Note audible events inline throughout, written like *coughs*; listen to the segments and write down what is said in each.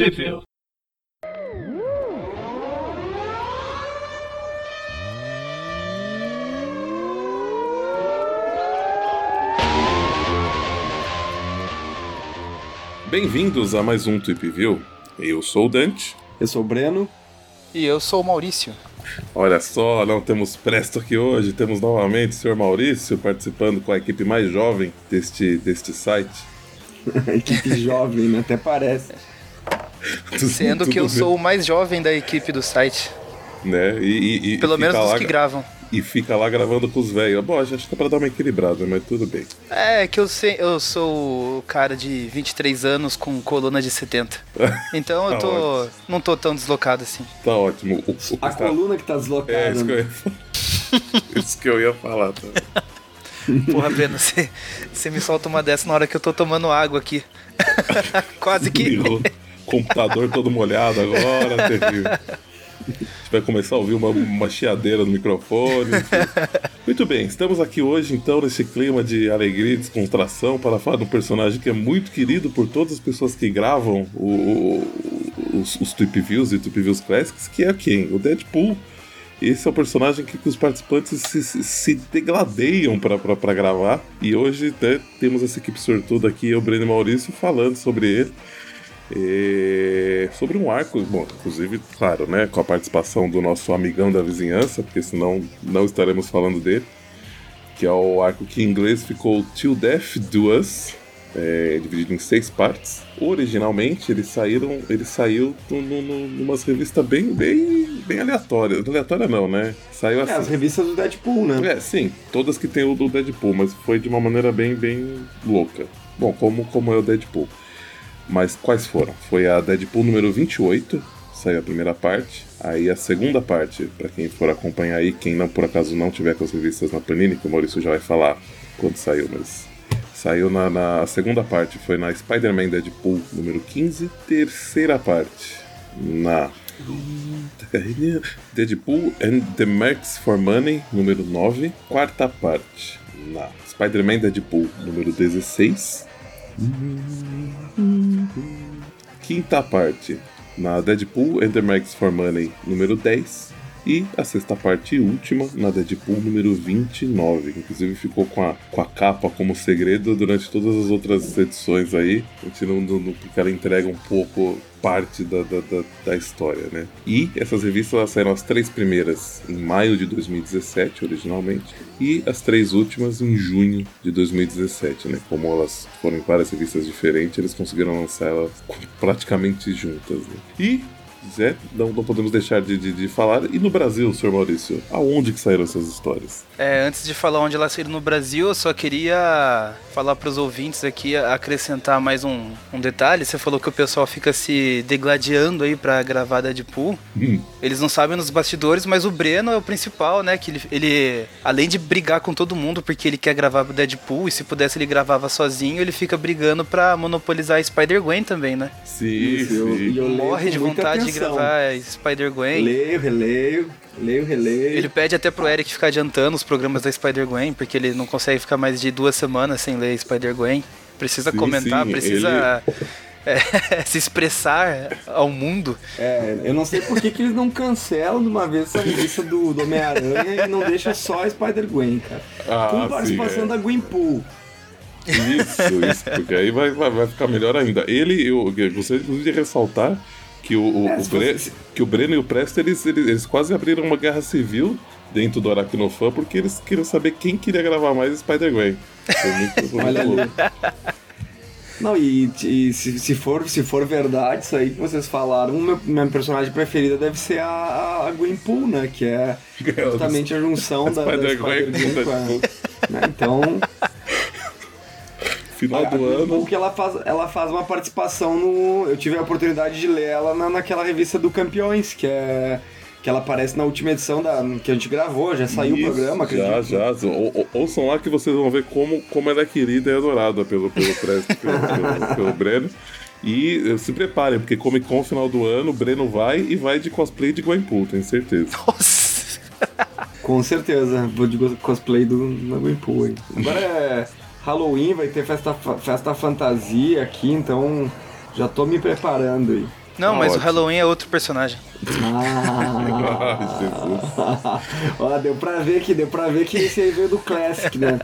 Tweepville. Bem-vindos a mais um Tweep View. Eu sou o Dante. Eu sou o Breno. E eu sou o Maurício. Olha só, não temos Presto aqui hoje, temos novamente o senhor Maurício participando com a equipe mais jovem deste, deste site. *laughs* equipe jovem, né? Até parece. *laughs* Sendo que eu bem. sou o mais jovem da equipe do site. Né? E, e, e Pelo menos dos que gravam e fica lá gravando com os velhos. Bom, acho que é pra dar uma equilibrada, mas tudo bem. É, que eu, sei, eu sou o cara de 23 anos com coluna de 70. *laughs* Então eu tá tô. não tô tão deslocado assim. Tá ótimo. O, o, a tá... coluna que tá deslocada. É, isso que eu ia, *laughs* isso que eu ia falar. Tá? Porra, Breno, você, você me solta uma dessa na hora que eu tô tomando água aqui. Quase que. Computador todo molhado agora. A gente vai começar a ouvir uma, uma chiadeira no microfone. Muito bem, estamos aqui hoje então nesse clima de alegria e descontração para falar de um personagem que é muito querido por todas as pessoas que gravam o, o, os, os Tweep Views e Tweep Views Classics, que é quem? O Deadpool. Esse é o personagem que, que os participantes se, se, se degladeiam para gravar. E hoje né, temos essa equipe sortuda aqui, eu, Breno Maurício, falando sobre ele. E sobre um arco, bom, inclusive, claro, né, com a participação do nosso amigão da vizinhança, porque senão não estaremos falando dele, que é o arco que em inglês ficou Till Death Do Us, é, dividido em seis partes. Originalmente ele saíram, ele saiu numa revista bem, bem, bem aleatória. Aleatória não, né? Saiu assim. É, as revistas do Deadpool, né? É, sim, todas que tem o do Deadpool, mas foi de uma maneira bem, bem louca. Bom, como, como é o Deadpool. Mas quais foram? Foi a Deadpool número 28, saiu a primeira parte. Aí a segunda parte, para quem for acompanhar aí, quem não por acaso não tiver com as revistas na Panini, que o Maurício já vai falar quando saiu, mas saiu na, na segunda parte, foi na Spider-Man Deadpool número 15, terceira parte na *laughs* Deadpool and the Marks for Money número 9, quarta parte na Spider-Man Deadpool número 16, Quinta parte, na Deadpool and the Max for Money número 10. E a sexta parte e última na Deadpool número 29. Inclusive ficou com a, com a capa como segredo durante todas as outras edições aí. A gente porque ela entrega um pouco parte da, da, da, da, história, né? E essas revistas elas saíram as três primeiras em maio de 2017, originalmente, e as três últimas em junho de 2017, né? Como elas foram em várias revistas diferentes, eles conseguiram lançar elas praticamente juntas, né? E Zé, não, não podemos deixar de, de, de, falar. E no Brasil, senhor Maurício, aonde que saíram essas histórias? É, antes de falar onde elas saíram no Brasil, eu só queria falar para os ouvintes aqui, acrescentar mais um, um detalhe. Você falou que o pessoal fica se degladiando aí pra gravar Deadpool. Hum. Eles não sabem nos bastidores, mas o Breno é o principal, né? Que ele, ele, além de brigar com todo mundo porque ele quer gravar o Deadpool, e se pudesse ele gravava sozinho, ele fica brigando pra monopolizar Spider-Gwen também, né? Sim, sim. Eu, eu morre de vontade de gravar Spider-Gwen. Leio, releio, leio, releio. Ele pede até pro Eric ficar adiantando os programas da Spider-Gwen, porque ele não consegue ficar mais de duas semanas sem ler Spider-Gwen. Precisa sim, comentar, sim, precisa... Ele... *laughs* É, se expressar ao mundo. É, eu não sei por que, que eles não cancelam de uma vez essa revista do, do Homem-Aranha e não deixa só a Spider-Gwen, cara. Ah, Com participação sim, é. da Gwenpool. Isso, isso, porque aí vai, vai, vai ficar melhor ainda. Ele, eu, eu gostaria de ressaltar que o, o, é, o Bre... você... que o Breno e o Presto eles, eles, eles, quase abriram uma guerra civil dentro do Aracnofan porque eles queriam saber quem queria gravar mais Spider-Gwen. Olha ali. Não, e, e se, se, for, se for verdade isso aí que vocês falaram, meu, minha personagem preferida deve ser a, a Gwenpool, né? Que *laughs* é justamente a junção *laughs* da, da Spider-Gwen Spider. Né? Então final do ano. que ela faz, ela faz uma participação no. Eu tive a oportunidade de ler ela na, naquela revista do Campeões, que é. Que ela aparece na última edição da, que a gente gravou, já saiu Isso, o programa, acredito. Já, já. Ou, ouçam lá que vocês vão ver como, como ela é querida e adorada pelo, pelo, pelo, pelo, pelo Breno. E se preparem, porque Comic Con final do ano, o Breno vai e vai de cosplay de Gwenpool, tenho certeza. Nossa! Com certeza, vou de cosplay do Gwenpool. Agora é. Halloween, vai ter festa, festa fantasia aqui, então já tô me preparando aí. Não, Ah, mas ótimo. o Halloween é outro personagem. Ah, *laughs* ó, deu pra ver que deu pra ver que esse aí veio do Classic, né?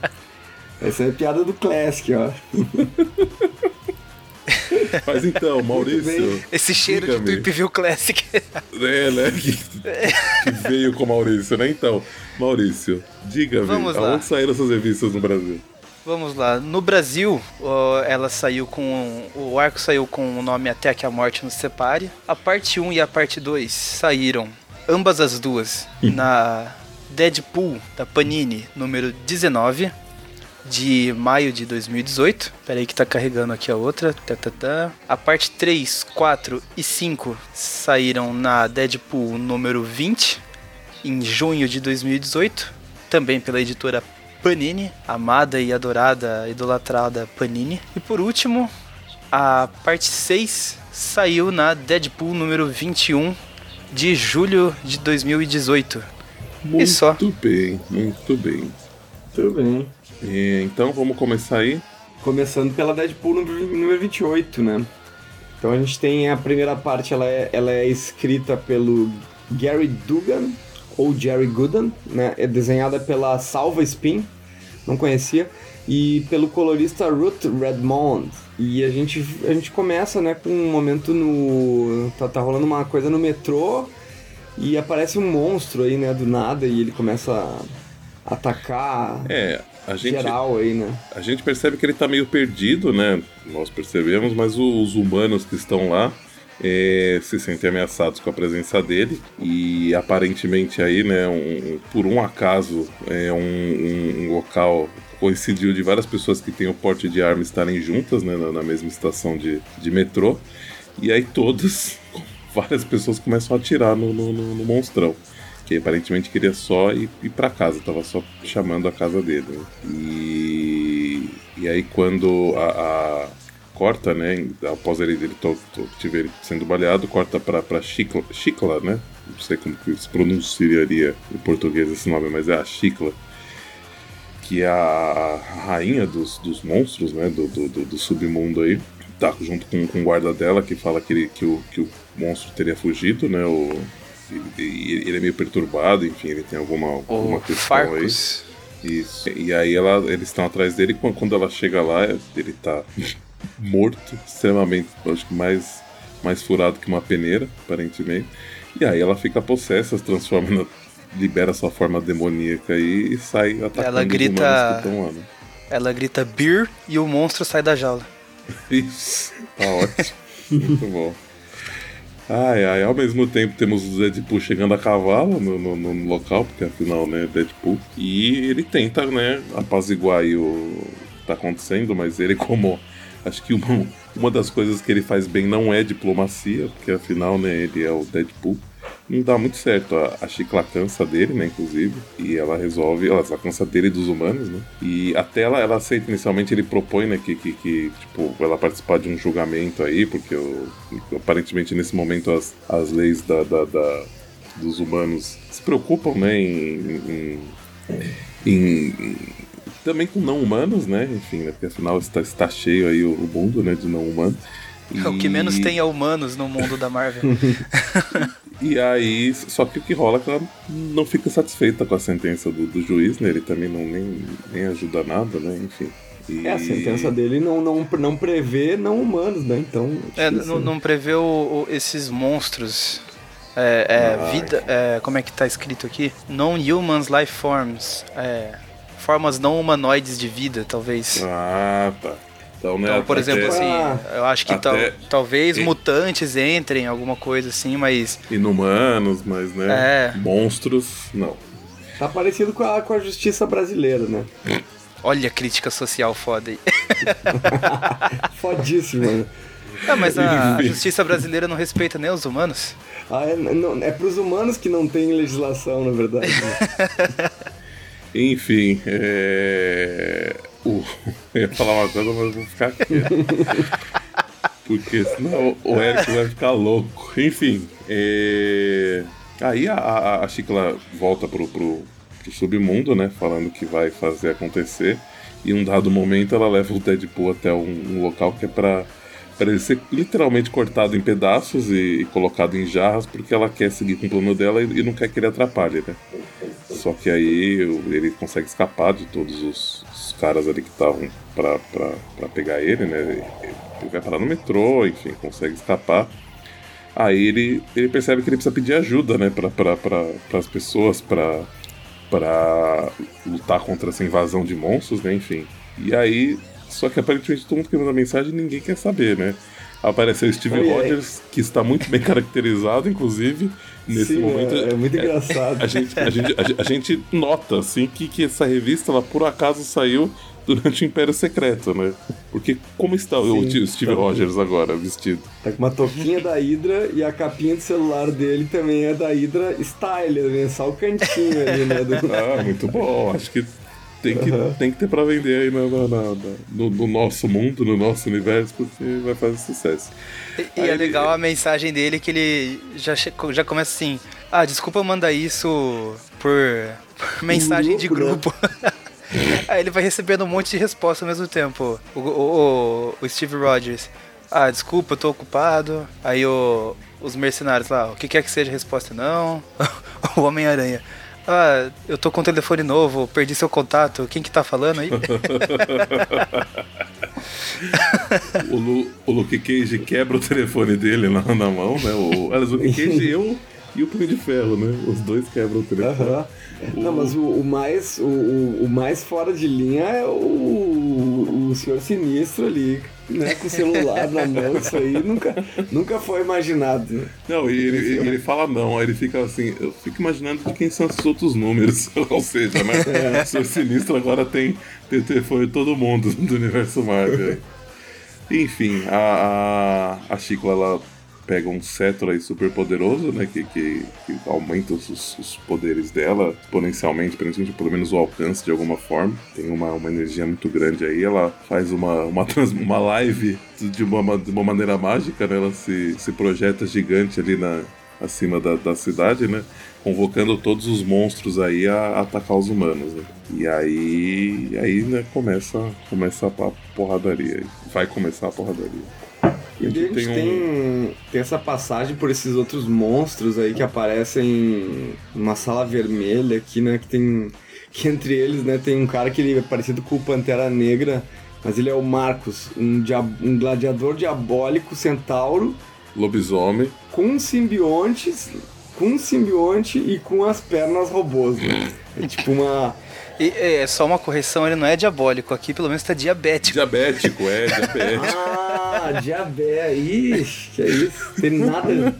Essa é a piada do Classic, ó. *laughs* Mas então, Maurício. Esse cheiro de. Tweep View Classic. *laughs* É, né? Que, que veio com o Maurício, né? Então, Maurício, diga-me, aonde saíram essas revistas no Brasil? Vamos lá. No Brasil, ela saiu com. O arco saiu com o nome Até que a Morte nos Separe. A parte 1 e a parte 2 saíram, ambas as duas, na Deadpool da Panini, número 19, de maio de 2018. Pera aí que tá carregando aqui a outra. Tá, tá, tá. A parte 3, 4 e 5 saíram na Deadpool número 20, em junho de 2018, também pela editora Panini, amada e adorada, idolatrada Panini. E por último, a parte 6 saiu na Deadpool número 21 de julho de 2018. Muito só. bem, muito bem. Tudo bem. E, então, vamos começar aí? Começando pela Deadpool número número 28, né? Então a gente tem a primeira parte, ela é, ela é escrita pelo Gary Dugan, ou Jerry Gooden, né? É desenhada pela Salva Spin, não conhecia, e pelo colorista Ruth Redmond. E a gente, a gente começa, né, com um momento no... Tá, tá rolando uma coisa no metrô, e aparece um monstro aí, né, do nada, e ele começa a atacar É, a gente, geral aí, né? a gente percebe que ele tá meio perdido, né? Nós percebemos, mas os humanos que estão lá é, se sentem ameaçados com a presença dele e aparentemente aí, né, um- por um acaso, é um, um- um local coincidiu de várias pessoas que têm o porte de arma estarem juntas, né, na, na mesma estação de, de metrô e aí todas, *laughs* várias pessoas começam a atirar no, no, no- no monstrão. Que aparentemente queria só ir, ir pra casa, tava só chamando a casa dele. né? E, e aí quando a, a- corta, né? Após ele, ele to, to, tiver sendo baleado, corta pra, pra Chicla, Chicla, né? Não sei como que se pronunciaria em português esse nome, mas é a Chicla. Que é a, rainha dos, dos monstros, né? Do, do, do- do submundo aí. Tá junto com, com o guarda dela que fala que, ele, que, o, que o monstro teria fugido, né? O, ele, ele é meio perturbado, enfim, ele tem alguma, alguma O questão aí. Farcus. Isso. E aí ela, eles estão atrás dele. Quando, quando ela chega lá, ele tá morto, extremamente, acho que mais, mais furado que uma peneira, aparentemente. E aí ela fica possessa, se transforma na, libera sua forma demoníaca aí e sai atacando Ela os grita- humanos que estão lá. Né? Ela grita beer e o monstro sai da jaula. *laughs* Isso, tá ótimo. Muito bom. Ai, ai, ao mesmo tempo temos o Deadpool chegando a cavalo no, no- no local, porque afinal, né, Deadpool. E ele tenta, né, apaziguar aí o que tá acontecendo, mas ele como... Acho que uma, uma das coisas que ele faz bem não é diplomacia, porque afinal, né, ele é o Deadpool. Não dá muito certo. A, a Chicla cansa dele, né, inclusive. E ela resolve, ela, ela cansa dele e dos humanos, né? E até ela, ela aceita inicialmente, ele propõe, né, que, que, que, tipo, ela participar de um julgamento aí, porque o- aparentemente nesse momento as, as leis da, da- da- dos humanos se preocupam, né, em- em- em- em também com não humanos, né? Enfim, né? Porque afinal está, está cheio aí o, o mundo, né? De não humanos. *laughs* O que menos E- tem é humanos no mundo da Marvel. *laughs* E aí, só que o que rola é que ela não fica satisfeita com a sentença do, do juiz, né? Ele também não nem, nem ajuda nada, né? Enfim. E- É, a sentença dele não, não, não prevê não humanos, né? Então. É, não, não prevê o- o- esses monstros. É, é, Ai. vida. é, como é que tá escrito aqui? Non-humans life forms. É, formas não humanoides de vida, talvez. Ah, tá. Então, né? Então, por até- exemplo, assim, eu acho que tal- até- talvez e- mutantes entrem, alguma coisa assim, mas. Inumanos, mas, né? É. Monstros, não. Tá parecido com a, com a justiça brasileira, né? Olha a crítica social foda aí. *laughs* Fodíssimo, né? Ah, mas a, a justiça brasileira não respeita nem os humanos. Ah, é, não, é pros humanos que não tem legislação, na verdade. né? *laughs* Enfim, é. O... *laughs* Eu ia falar uma coisa, mas vou ficar quieto. Porque senão o Eric vai ficar louco. Enfim, é... aí a, a, a Chicla volta pro, pro, pro submundo, né? Falando que vai fazer acontecer. E um dado momento ela leva o Deadpool até um, um local que é pra para ele ser literalmente cortado em pedaços e, e, colocado em jarras porque ela quer seguir com o plano dela e, e não quer que ele atrapalhe, né? Só que aí ele consegue escapar de todos os, os caras ali que estavam para pegar ele, né? Ele vai parar no metrô, enfim, consegue escapar. Aí ele, ele percebe que ele precisa pedir ajuda, né, para pra, as pessoas, para para lutar contra essa invasão de monstros, né, enfim. E aí, só que aparentemente todo mundo que manda mensagem ninguém quer saber, né? Apareceu Steve Oi, Rogers, que está muito bem *laughs* caracterizado, inclusive, nesse Sim, momento. É, é muito engraçado. A, gente, a, gente, a, gente nota, assim, que, que essa revista, ela por acaso saiu durante o Império Secreto, né? Porque como está Sim, o Steve tá Rogers agora vestido? Tá com uma toquinha da Hydra e a capinha do celular dele também é da Hydra Style, né? Só o cantinho ali, né? Do... Ah, muito bom. Acho que tem que, uhum. tem que ter pra vender aí no, no, no, no, nosso mundo, no nosso universo, porque vai fazer sucesso. E, e é legal a mensagem dele que ele já, já começa assim: Ah, desculpa mandar isso por, por mensagem de grupo. Né? *laughs* Aí ele vai recebendo um monte de resposta ao mesmo tempo. O, o, o Steve Rogers. Ah, desculpa, eu tô ocupado. Aí o, os mercenários lá, o que quer que seja a resposta não. *laughs* o Homem-Aranha. Ah, eu tô com um telefone novo, perdi seu contato, quem que tá falando aí? *laughs* o, Lu, o Luke Cage quebra o telefone dele na, na mão, né? O, aliás, o Luke Cage e eu e o Punho de Ferro, né? Os dois quebram o telefone. Uhum. O... Não, mas o, o mais, o, o, mais fora de linha é o, o Senhor Sinistro ali, né? Com o celular na mão, isso aí nunca, nunca foi imaginado. Não, e ele, ele fala não, aí ele fica assim, eu fico imaginando de quem são esses outros números. *laughs* Ou seja, né? É. O Senhor Sinistro agora tem, tem telefone de todo mundo do universo Marvel. Enfim, a, a, a Chico, ela pega um cetro aí super poderoso, né? Que, que, que aumenta os, os, poderes dela exponencialmente, pelo menos o alcance de alguma forma. Tem uma, uma energia muito grande aí. Ela faz uma, uma, trans, uma live de uma, de uma maneira mágica, né? Ela se, se projeta gigante ali na, acima da, da cidade, né? Convocando todos os monstros aí a, a atacar os humanos, né? E aí, aí né, começa, começa a porradaria. Vai começar a porradaria. E a gente tem, tem, tem, essa passagem por esses outros monstros aí que aparecem numa sala vermelha aqui, né? Que tem. Que entre eles, né, tem um cara que ele é parecido com o Pantera Negra, mas ele é o Marcos, um, um gladiador diabólico centauro. Lobisomem. Com simbiontes. Com um simbionte e com as pernas robôs, né? É tipo uma e, é só uma correção, ele não é diabólico. Aqui pelo menos tá diabético. Diabético, é, diabético. ah, diabetes. Ixi, que é isso. Tem nada,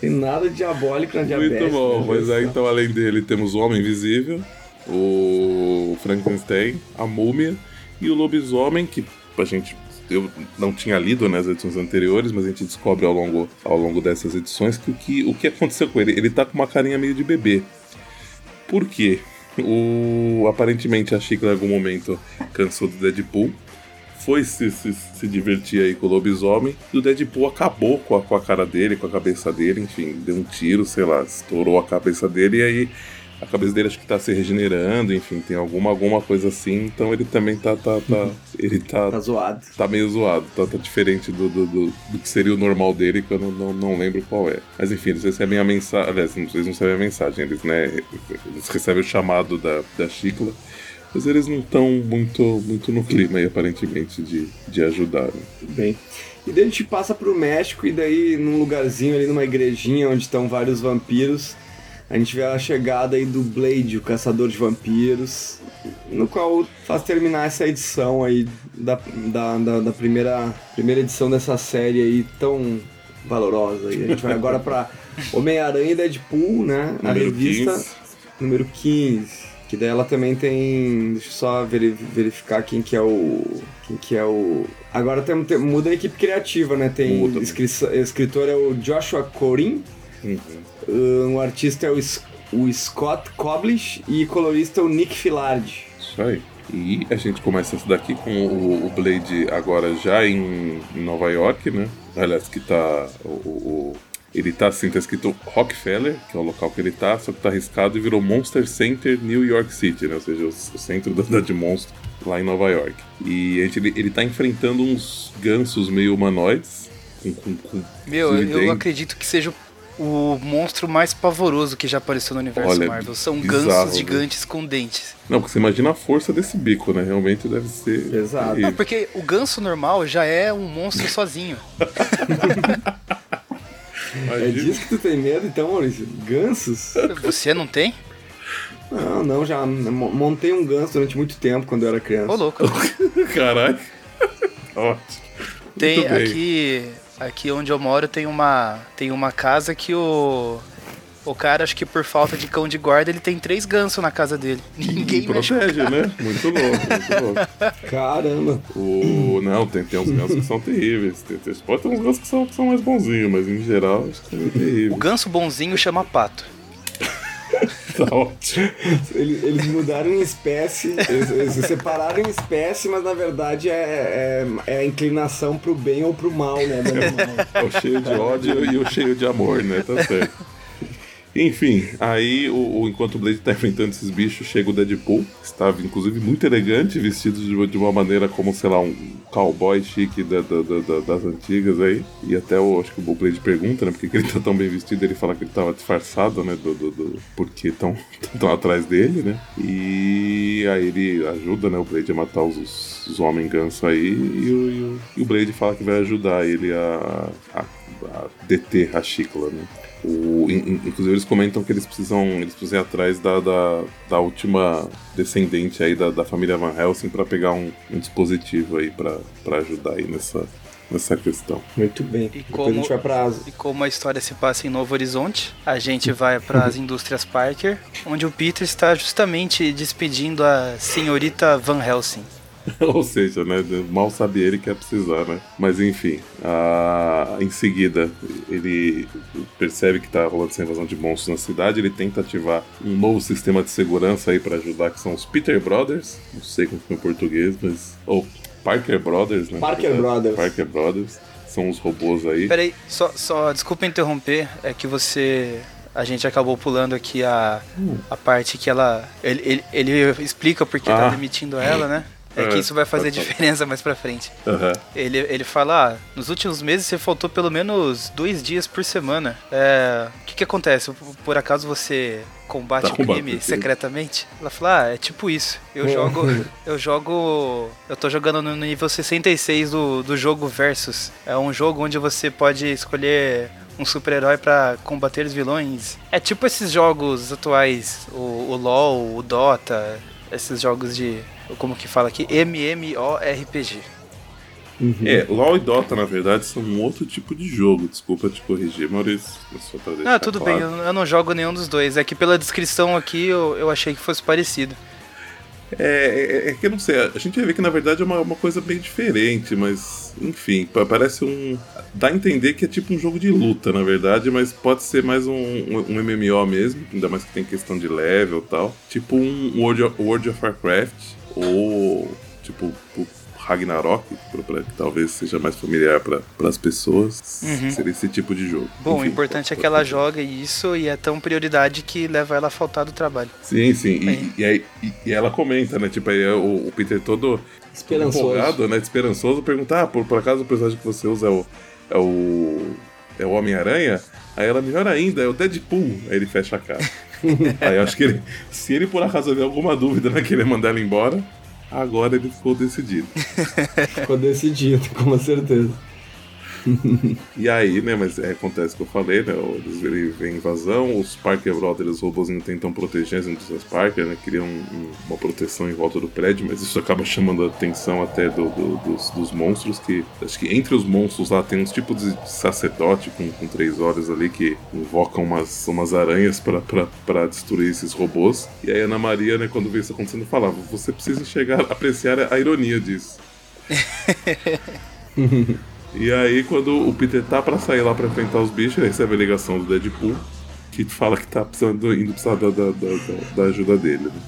tem nada diabólico na diabetes. Muito bom, mas aí então além dele temos o Homem Invisível, o Frankenstein, a Múmia e o Lobisomem, que a gente eu não tinha lido nas edições anteriores, mas a gente descobre ao longo, ao longo dessas edições que o, que o que aconteceu com ele. Ele tá com uma carinha meio de bebê. Por quê? O, aparentemente a Chica em algum momento cansou do Deadpool. Foi se, se, se divertir aí com o lobisomem. E o Deadpool acabou com a, com a cara dele, com a cabeça dele, enfim, deu um tiro, sei lá, estourou a cabeça dele e aí a cabeça dele acho que tá se regenerando, enfim, tem alguma, alguma coisa assim, então ele também tá. tá, tá uhum. ele tá. Tá zoado. Tá meio zoado, tá, tá diferente do, do, do, do, que seria o normal dele, que eu não, não, não lembro qual é. Mas enfim, eles recebem a mensagem. Aliás, eles não recebem a mensagem, eles, né? Eles recebem o chamado da, da Chicla. Mas eles não estão muito, muito no clima aí, aparentemente, de, de ajudar. Né? Bem. E daí a gente passa pro México e daí num lugarzinho ali, numa igrejinha onde estão vários vampiros a gente vê a chegada aí do Blade, o caçador de vampiros, no qual faz terminar essa edição aí da, da, da, da primeira, primeira edição dessa série aí tão valorosa. E a gente vai *laughs* agora para Homem-Aranha e Deadpool, né? A número revista 15. número 15. Que daí ela também tem. Deixa eu só verificar quem que é o. Quem que é o. Agora tem, tem muda a equipe criativa, né? Tem. Escritor é o Joshua Corin. Uhum. Um, o artista é o, o Scott Koblish e colorista é o Nick Filard. Isso aí. E a gente começa isso daqui com o, o Blade agora já em, Nova York, né? Aliás, que tá. O, o, Ele tá assim, tá escrito Rockefeller, que é o local que ele tá, só que tá arriscado e virou Monster Center New York City, né? Ou seja, o, o centro *laughs* da cidade de monstro lá em Nova York. E a gente, ele, ele tá enfrentando uns gansos meio humanoides. Com, com, com Meu, eu acredito que seja o monstro mais pavoroso que já apareceu no universo Olha, Marvel. São bizarro, gansos gigantes né? com dentes. Não, porque você imagina a força desse bico, né? Realmente deve ser. Exato. Não, porque o ganso normal já é um monstro sozinho. *laughs* é disso que tu tem medo, então, Maurício? Gansos? Você não tem? Não, não, já montei um ganso durante muito tempo quando eu era criança. Ô, louco. *laughs* Caralho. Ótimo. Tem aqui Aqui onde eu moro tem uma, tem uma casa que o. O cara, acho que por falta de cão de guarda, ele tem três gansos na casa dele. *laughs* Ninguém protege, né? Muito louco, muito louco. *laughs* Caramba. O... Não, tem, tem uns gansos que são terríveis. Tem, tem, pode ter uns gansos que são, que são mais bonzinhos, mas em geral, acho que são terríveis. O ganso bonzinho chama pato. *laughs* tá ótimo. Eles, eles mudaram em espécie, eles, eles, separaram em espécie, mas na verdade é, é, é a inclinação pro bem ou pro mal, né? É o cheio de ódio e o cheio de amor, né? Tá certo. Enfim, aí o, o, enquanto o Blade tá enfrentando esses bichos, chega o Deadpool, estava inclusive muito elegante, vestido de, de uma maneira como, sei lá, um cowboy chique da, da, da, das antigas aí. E até o, acho que o Blade pergunta, né, por que ele tá tão bem vestido, ele fala que ele tava disfarçado, né, do, do, do porque estão *laughs* tão atrás dele, né. E aí ele ajuda, né, o Blade a matar os, os homens ganso aí, e o, e o, e o Blade fala que vai ajudar ele a, a, a deter a Chicla, né. O, inclusive eles comentam que eles precisam, eles precisam ir atrás da, da, da última descendente aí da, da família Van Helsing para pegar um, um, dispositivo aí para ajudar aí nessa, nessa questão. Muito bem. E como, a gente vai pra... e como a história se passa em Novo Horizonte, a gente vai para *laughs* as indústrias Parker, onde o Peter está justamente despedindo a senhorita Van Helsing. *laughs* Ou seja, né, mal sabe ele que é precisar, né? Mas enfim, a... em seguida ele percebe que tá rolando essa invasão de monstros na cidade, ele tenta ativar um novo sistema de segurança aí para ajudar, que são os Peter Brothers, não sei como ficou em português, mas... ou Parker Brothers, né? Parker Brothers. Parker Brothers. São os robôs aí. Peraí, só, só desculpa interromper, é que você a gente acabou pulando aqui a, hum. a parte que ela. Ele, ele, ele explica porque tá ah. tá demitindo ela, né? É que isso vai fazer diferença mais pra frente. Uhum. Ele, ele fala: ah, nos últimos meses você faltou pelo menos dois dias por semana. É, o que, que acontece? Por acaso você combate tá crime secretamente? Ela fala: ah, é tipo isso. Eu jogo. *laughs* eu jogo. Eu tô jogando no nível 66 do, do jogo Versus. É um jogo onde você pode escolher um super-herói para combater os vilões. É tipo esses jogos atuais, o, o LoL, o Dota, esses jogos de como que fala aqui? MMORPG. Uhum. É, LoL e Dota, na verdade, são um outro tipo de jogo. Desculpa te corrigir, Maurício. Só pra deixar ah, tudo claro. bem, eu não jogo nenhum dos dois. É que pela descrição aqui eu, eu achei que fosse parecido. É, é, é que eu não sei, a gente vai ver que na verdade é uma, uma coisa bem diferente, mas enfim, parece um. dá a entender que é tipo um jogo de luta, na verdade, mas pode ser mais um, um, um MMO mesmo, ainda mais que tem questão de level e tal. Tipo um World of, World of Warcraft ou tipo Ragnarok, que talvez seja mais familiar para as pessoas, uhum. seria esse tipo de jogo. Bom, Enfim, o importante é que ela joga isso e é tão prioridade que leva ela a faltar do trabalho. Sim, sim. E, e, aí, e, e, ela comenta, né? Tipo, aí é o, o Peter todo esperançoso. empolgado, né? Esperançoso, perguntar, ah, por, por acaso o personagem que você usa é o. É o. É o Homem-Aranha? Aí ela, melhor ainda, é o Deadpool. Aí ele fecha a cara. *laughs* *laughs* aí eu acho que ele, se ele por acaso tiver alguma dúvida, né, querer mandar ela embora, agora ele ficou decidido. *laughs* ficou decidido, com certeza. *laughs* e aí, né, mas é, acontece o que eu falei, né, eles vêm invasão, os Parker Brothers, os robôzinhos tentam proteger as indústrias Parker, né, criam um, uma proteção em volta do prédio, mas isso acaba chamando a atenção até do, do, dos, dos, monstros, que acho que entre os monstros lá tem uns tipos de sacerdote com, com três olhos ali que invocam umas, umas aranhas para destruir esses robôs. E aí a Ana Maria, né, quando vê isso acontecendo, falava, você precisa chegar a apreciar a ironia disso. *laughs* E aí, quando o Peter tá pra sair lá pra enfrentar os bichos, ele recebe a ligação do Deadpool, que fala que tá precisando, indo precisar da, da, da, da ajuda dele. Né?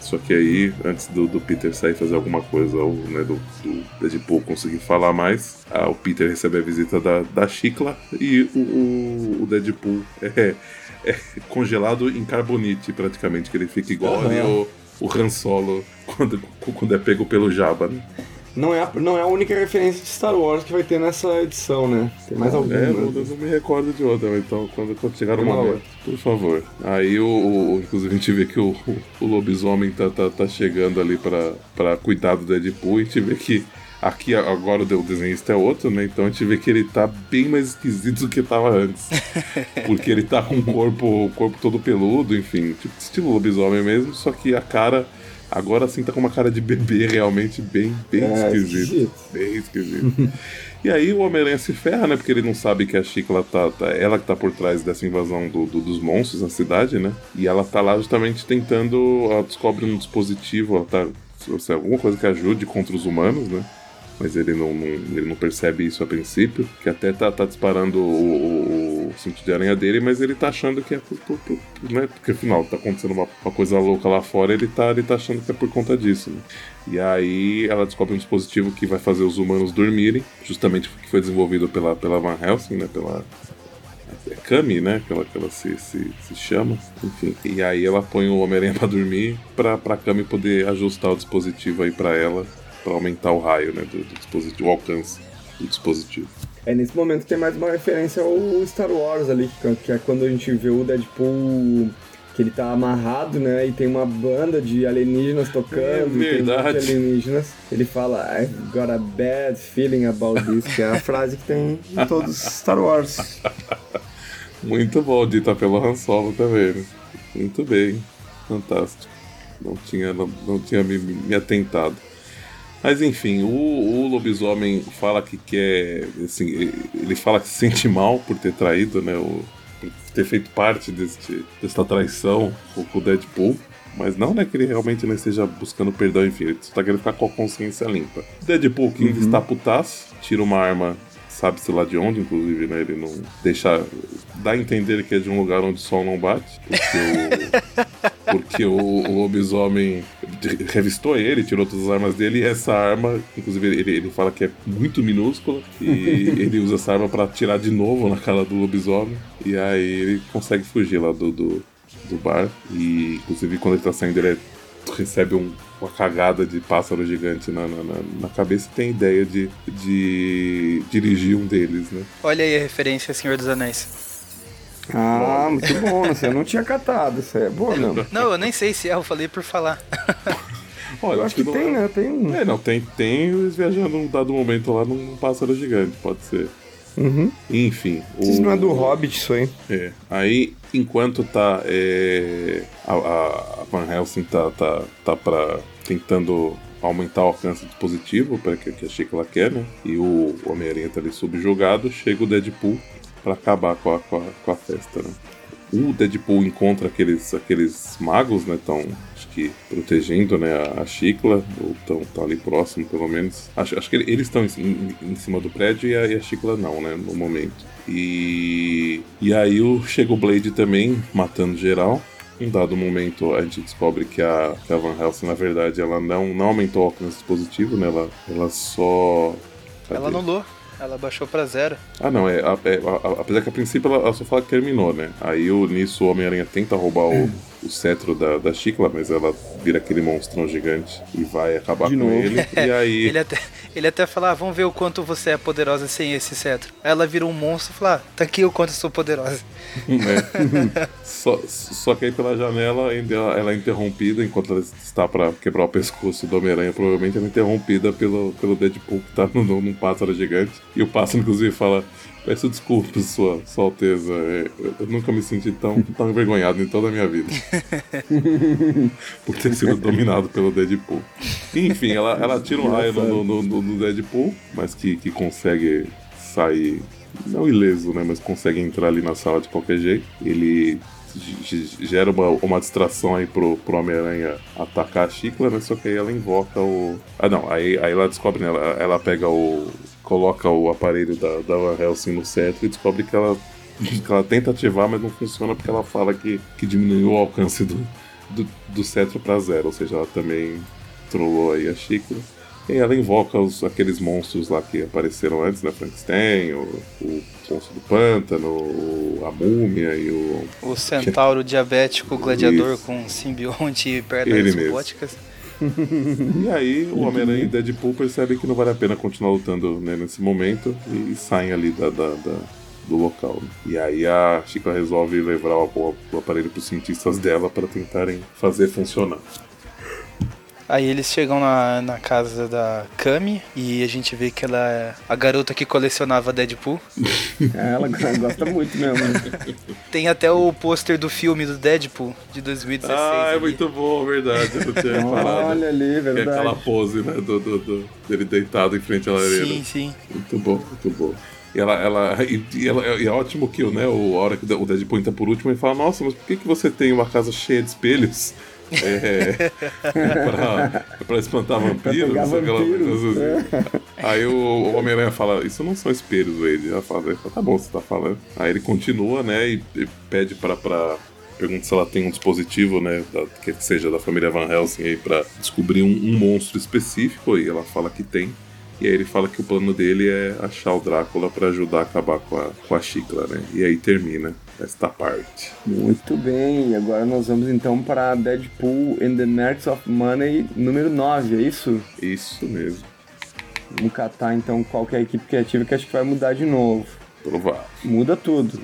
Só que aí, antes do, do Peter sair fazer alguma coisa, ou né, do, do Deadpool conseguir falar mais, ah, o Peter recebe a visita da, da Chicla e o, o, o Deadpool é, é, congelado em carbonite, praticamente, que ele fica igual uhum. ali o, o Han Solo quando, quando é pego pelo Jabba, né? Não é, a, não é a única referência de Star Wars que vai ter nessa edição, né? Tem mais alguma. É, eu não me recordo de outra, então quando, quando chegar no momento, por favor. Aí o, o, inclusive a gente vê que o, o, lobisomem tá, tá, tá chegando ali pra, pra cuidar do Deadpool e a gente vê que Aqui agora o desenhista é outro, né? Então a gente vê que ele tá bem mais esquisito do que tava antes. *laughs* Porque ele tá com o corpo, o corpo todo peludo, enfim, tipo estilo lobisomem mesmo, só que a cara Agora sim tá com uma cara de bebê realmente bem, bem é, esquisito. Bem esquisito. e aí o Homem-Aranha se ferra, né? Porque ele não sabe que a Chicla tá, tá. Ela que tá por trás dessa invasão do, do, dos monstros na cidade, né? E ela tá lá justamente tentando. Ela descobre um dispositivo, ela tá. Seja, alguma coisa que ajude contra os humanos, né? mas ele não, não, ele não percebe isso a princípio, que até tá, tá disparando o, o, cinto de aranha dele, mas ele tá achando que é por, por, por né? Porque afinal tá acontecendo uma, uma, coisa louca lá fora, ele tá, ele tá achando que é por conta disso, né? E aí ela descobre um dispositivo que vai fazer os humanos dormirem, justamente que foi desenvolvido pela, pela Van Helsing, né? Pela é Kami, né? Que ela, que ela se, se, se chama. Enfim. E aí ela põe o Homem-Aranha pra dormir pra, pra Kami poder ajustar o dispositivo aí pra ela para aumentar o raio né, do, do, dispositivo, o alcance do dispositivo. É nesse momento que tem mais uma referência ao Star Wars ali, que é quando a gente vê o Deadpool que ele tá amarrado, né? E tem uma banda de alienígenas tocando. É verdade. tem alienígenas. Ele fala, I've got a bad feeling about this, que é a frase que tem em todos os Star Wars. *laughs* Muito bom, dita pelo Han Solo também. Né? Muito bem. Fantástico. Não tinha, não, não tinha me, me atentado. Mas enfim, o, o, lobisomem fala que quer. Assim, ele fala que se sente mal por ter traído, né? O, por ter feito parte deste, desta traição com o Deadpool. Mas não é que ele realmente não esteja buscando perdão, enfim, ele só tá querendo ficar com a consciência limpa. Deadpool, que uhum. está putaço, tira uma arma sabe-se lá de onde, inclusive, né? Ele não deixa. dá a entender que é de um lugar onde o sol não bate, porque o, *laughs* porque o, o lobisomem revistou ele, tirou todas as armas dele, e essa arma, inclusive, ele, ele fala que é muito minúscula, e *laughs* ele usa essa arma para atirar de novo na cara do lobisomem, e aí ele consegue fugir lá do, do, do bar, e inclusive quando ele tá saindo, ele recebe um, uma cagada de pássaro gigante na, na, na, cabeça e tem ideia de, de dirigir um deles, né? Olha aí a referência Senhor dos Anéis. Ah, muito bom? Eu não tinha catado, isso é bom, não. *laughs* Não, eu nem sei se é, eu falei por falar. Olha, eu acho que, que tem, é... né? Tem um. É, não, tem, tem eles viajando num dado momento lá num pássaro gigante, pode ser. Uhum. Enfim. Isso o... não é do Hobbit, isso aí. É. Aí, enquanto tá. É... A, a, Van Helsing tá, tá, tá pra, tentando aumentar o alcance do dispositivo, para que, que a Sheikla quer, né? E o Homem-Aranha tá ali subjugado, chega o Deadpool para acabar com a, com a, com a festa, né? O Deadpool encontra aqueles, aqueles magos, né? Tão, acho que protegendo né, a, a Chicla, ou estão ali próximo, pelo menos. Acho, acho que eles estão em, em, cima do prédio e a, e a Chicla não, né? No momento. E, e aí o, chega o Blade também, matando geral. Em dado momento, a gente descobre que a, que a Van Helsing, na verdade, ela não, não aumentou o alcance dispositivo, né? Ela, ela só. Cadê? Ela anulou. Ela baixou pra zero. Ah, não, é, é apesar que a princípio ela, ela, só fala que terminou, né? Aí o, nisso o Homem-Aranha tenta roubar o, o cetro da, da Chicla, mas ela vira aquele monstrão gigante e vai acabar De com novo. ele. E *laughs* aí. ele, até, ele até fala: ah, vamos ver o quanto você é poderosa sem esse cetro. Aí ela vira um monstro e fala: ah, tá aqui o quanto eu sou poderosa. É. *laughs* só, só que aí pela janela ela, ela é interrompida enquanto ela está para quebrar o pescoço do Homem-Aranha. Provavelmente ela é interrompida pelo, pelo Deadpool que tá num, num pássaro gigante. E o pássaro, inclusive, fala: Peço desculpas, sua, sua Alteza. É, eu nunca me senti tão, tão envergonhado em toda a minha vida. *laughs* Por ter sido dominado pelo Deadpool. Enfim, ela, ela tira um raio no, no, no, no Deadpool, mas que, que consegue sair. Não ileso, né? Mas consegue entrar ali na sala de qualquer jeito. Ele gera uma, uma distração aí pro, pro Homem-Aranha atacar a Chicla, né? Só que aí ela invoca o. Ah, não, aí, aí ela descobre, né? Ela, ela pega o. coloca o aparelho da, da Van Helsing no cetro e descobre que ela, que ela tenta ativar, mas não funciona porque ela fala que, que diminuiu o alcance do, do, do cetro pra zero, ou seja, ela também trollou aí a xícara. E ela invoca os, aqueles monstros lá que apareceram antes, né? Frankenstein, o, o monstro do pântano, o, a múmia e o. O centauro diabético gladiador Isso. com simbionte e pernas robóticas. *laughs* e aí o Homem-Aranha e Deadpool percebem que não vale a pena continuar lutando né, nesse momento e saem ali da, da, da do local. E aí a Chica resolve levar o aparelho para os cientistas dela para tentarem fazer funcionar. Aí eles chegam na, na casa da Kami e a gente vê que ela é a garota que colecionava Deadpool. *laughs* É, ela gosta muito mesmo. Tem até o pôster do filme do Deadpool de 2016. Ah, é ali. muito bom, verdade. *laughs* Olha ali, verdade. É aquela pose, né, do, do, do, dele deitado em frente à lareira. Sim, sim. Muito bom, muito bom. E ela, ela, e, e, ela, e é ótimo que né, o, a hora que o Deadpool entra por último, ele fala: Nossa, mas por que, que você tem uma casa cheia de espelhos? É, *laughs* pra, pra espantar vampiros. Pra vampiros assim. Aí o, o Homem-Aranha fala: Isso não são espelhos, Wade. Ela fala: Tá bom, você tá falando. Aí ele continua, né, e, e pede pra, pra pergunta se ela tem um dispositivo, né, da, que seja da família Van Helsing aí para descobrir um, um, monstro específico e ela fala que tem. E aí ele fala que o plano dele é achar o Drácula para ajudar a acabar com a, com a Chicla, né? E aí termina esta parte. Muito bem, agora nós vamos então para Deadpool and the Nerds of Money número 9, é isso? Isso mesmo. Vamos catar então qual é a equipe criativa que acho que vai mudar de novo. Provável. Muda tudo.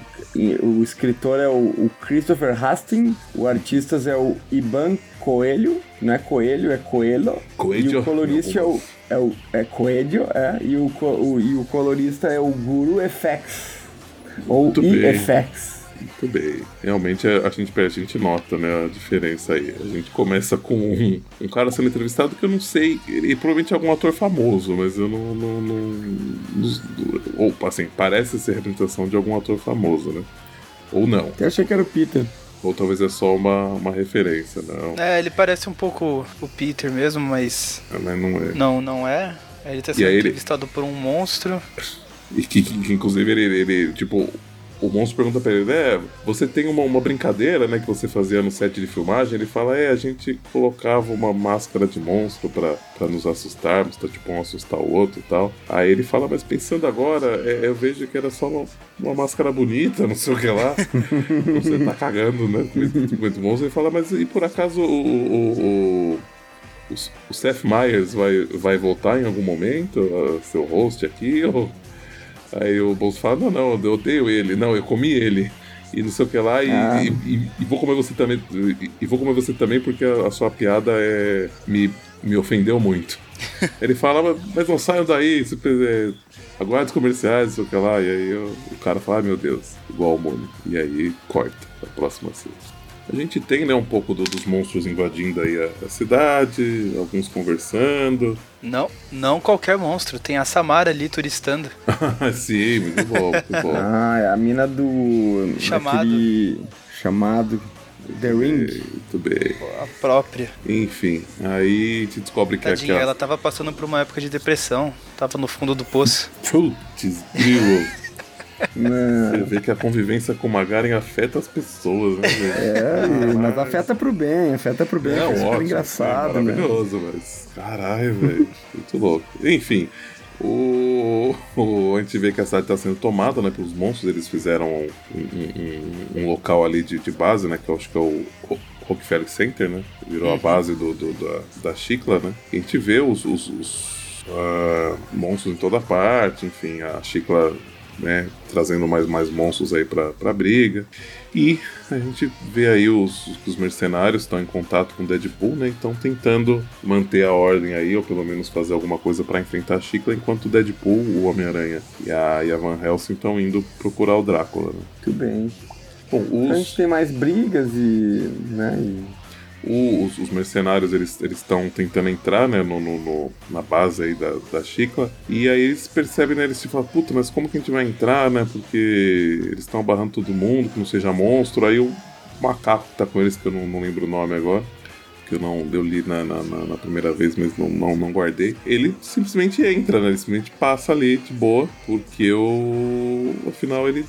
O escritor é o, Christopher Hastings, o artista é o Iban Coelho, não é Coelho, é Coelho. Coelho. E o colorista é o, é o é Coelho, é, e o, o, e o colorista é o Guru FX. Ou Muito EFX. Muito bem. Realmente a gente, a gente nota né, a diferença aí. A gente começa com um, um cara sendo entrevistado que eu não sei, ele provavelmente é algum ator famoso, mas eu não. não, não, não ou assim, parece ser a representação de algum ator famoso, né? Ou não. Eu achei que era o Peter. Ou talvez é só uma, uma referência, não. É, ele parece um pouco o Peter mesmo, mas. É, mas não é. Não, não é. Ele tá sendo entrevistado ele... por um monstro. *laughs* E que, que inclusive ele, ele, tipo, o monstro pergunta pra ele, é, você tem uma, uma brincadeira, né, que você fazia no set de filmagem? Ele fala, é, a gente colocava uma máscara de monstro pra, pra nos assustarmos, pra tipo um assustar o outro e tal. Aí ele fala, mas pensando agora, é, eu vejo que era só uma, uma, máscara bonita, não sei o que lá. *laughs* você tá cagando, né, com muito monstro. Ele fala, mas e por acaso o, o, o o Seth Meyers vai, vai voltar em algum momento, seu host aqui, ou Aí o Bolso fala: Não, não, eu odeio ele. Não, eu comi ele. E não sei o que lá, e, ah. e, e, e vou comer você também. E, vou comer você também porque a, a, sua piada é, me, me ofendeu muito. *laughs* Ele fala, mas não saiam daí, se, é, aguarde os comerciais, não sei o que lá. E aí eu, o cara fala, ah, meu Deus, igual o mundo. E aí corta a próxima cena. A gente tem, né, um pouco do, dos monstros invadindo aí a, a, cidade, alguns conversando. Não, não qualquer monstro. Tem a Samara ali turistando. *laughs* Sim, muito bom, muito bom. *laughs* Ah, é a mina do... Chamado. Chamado. The Ring. Muito bem. A própria. Enfim, aí a gente descobre que Tadinha, aquela... ela tava passando por uma época de depressão. Tava no fundo do poço. Putz. Você vê que a convivência com o Magaren afeta as pessoas, né? É, mas afeta pro bem, afeta pro bem. É, é ótimo, engraçado, é maravilhoso, né? mas. Caralho, velho. Muito louco. Enfim. O, o, a gente vê que a cidade está sendo tomada né, pelos monstros. Eles fizeram um, um, um, local ali de, de, base, né? Que eu acho que é o, Rockefeller Center, né? Virou uhum. a base do, do, da, da Chicla, né? E a gente vê os, os, os uh, monstros em toda parte, enfim, a Chicla né, trazendo mais, mais monstros aí pra, pra briga. E a gente vê aí os, os mercenários estão em contato com Deadpool, né? Estão tentando manter a ordem aí, ou pelo menos fazer alguma coisa para enfrentar a Chicla, enquanto o Deadpool, o Homem-Aranha e a, e a Van Helsing estão indo procurar o Drácula. Né? Muito bem. Bom, os... Então a gente tem mais brigas e. Né, e o, os, os, mercenários eles estão tentando entrar né, no, no, no, na base aí da, da Chicla. E aí eles percebem, né? Eles se falam, puta, mas como que a gente vai entrar, né? Porque eles estão barrando todo mundo, que não seja monstro. Aí o macaco que tá com eles, que eu não, não lembro o nome agora que eu não eu li na, na, na, primeira vez, mas não, não, não guardei. Ele simplesmente entra, né? Ele simplesmente passa ali de boa, porque o. Afinal, ele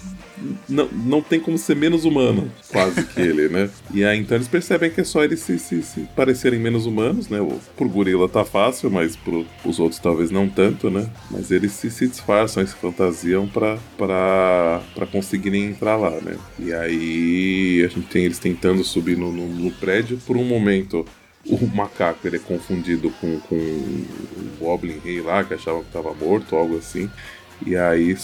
não, não tem como ser menos humano, quase que ele, né? E aí então eles percebem que é só eles se, se, se parecerem menos humanos, né? O, por gorila tá fácil, mas pro, os outros talvez não tanto, né? Mas eles se, se disfarçam se fantasiam pra, pra, pra conseguirem entrar lá, né? E aí a gente tem eles tentando subir no, no, no prédio. Por um momento, o macaco ele é confundido com, com o Goblin Rei lá, que achava que estava morto, algo assim. E aí,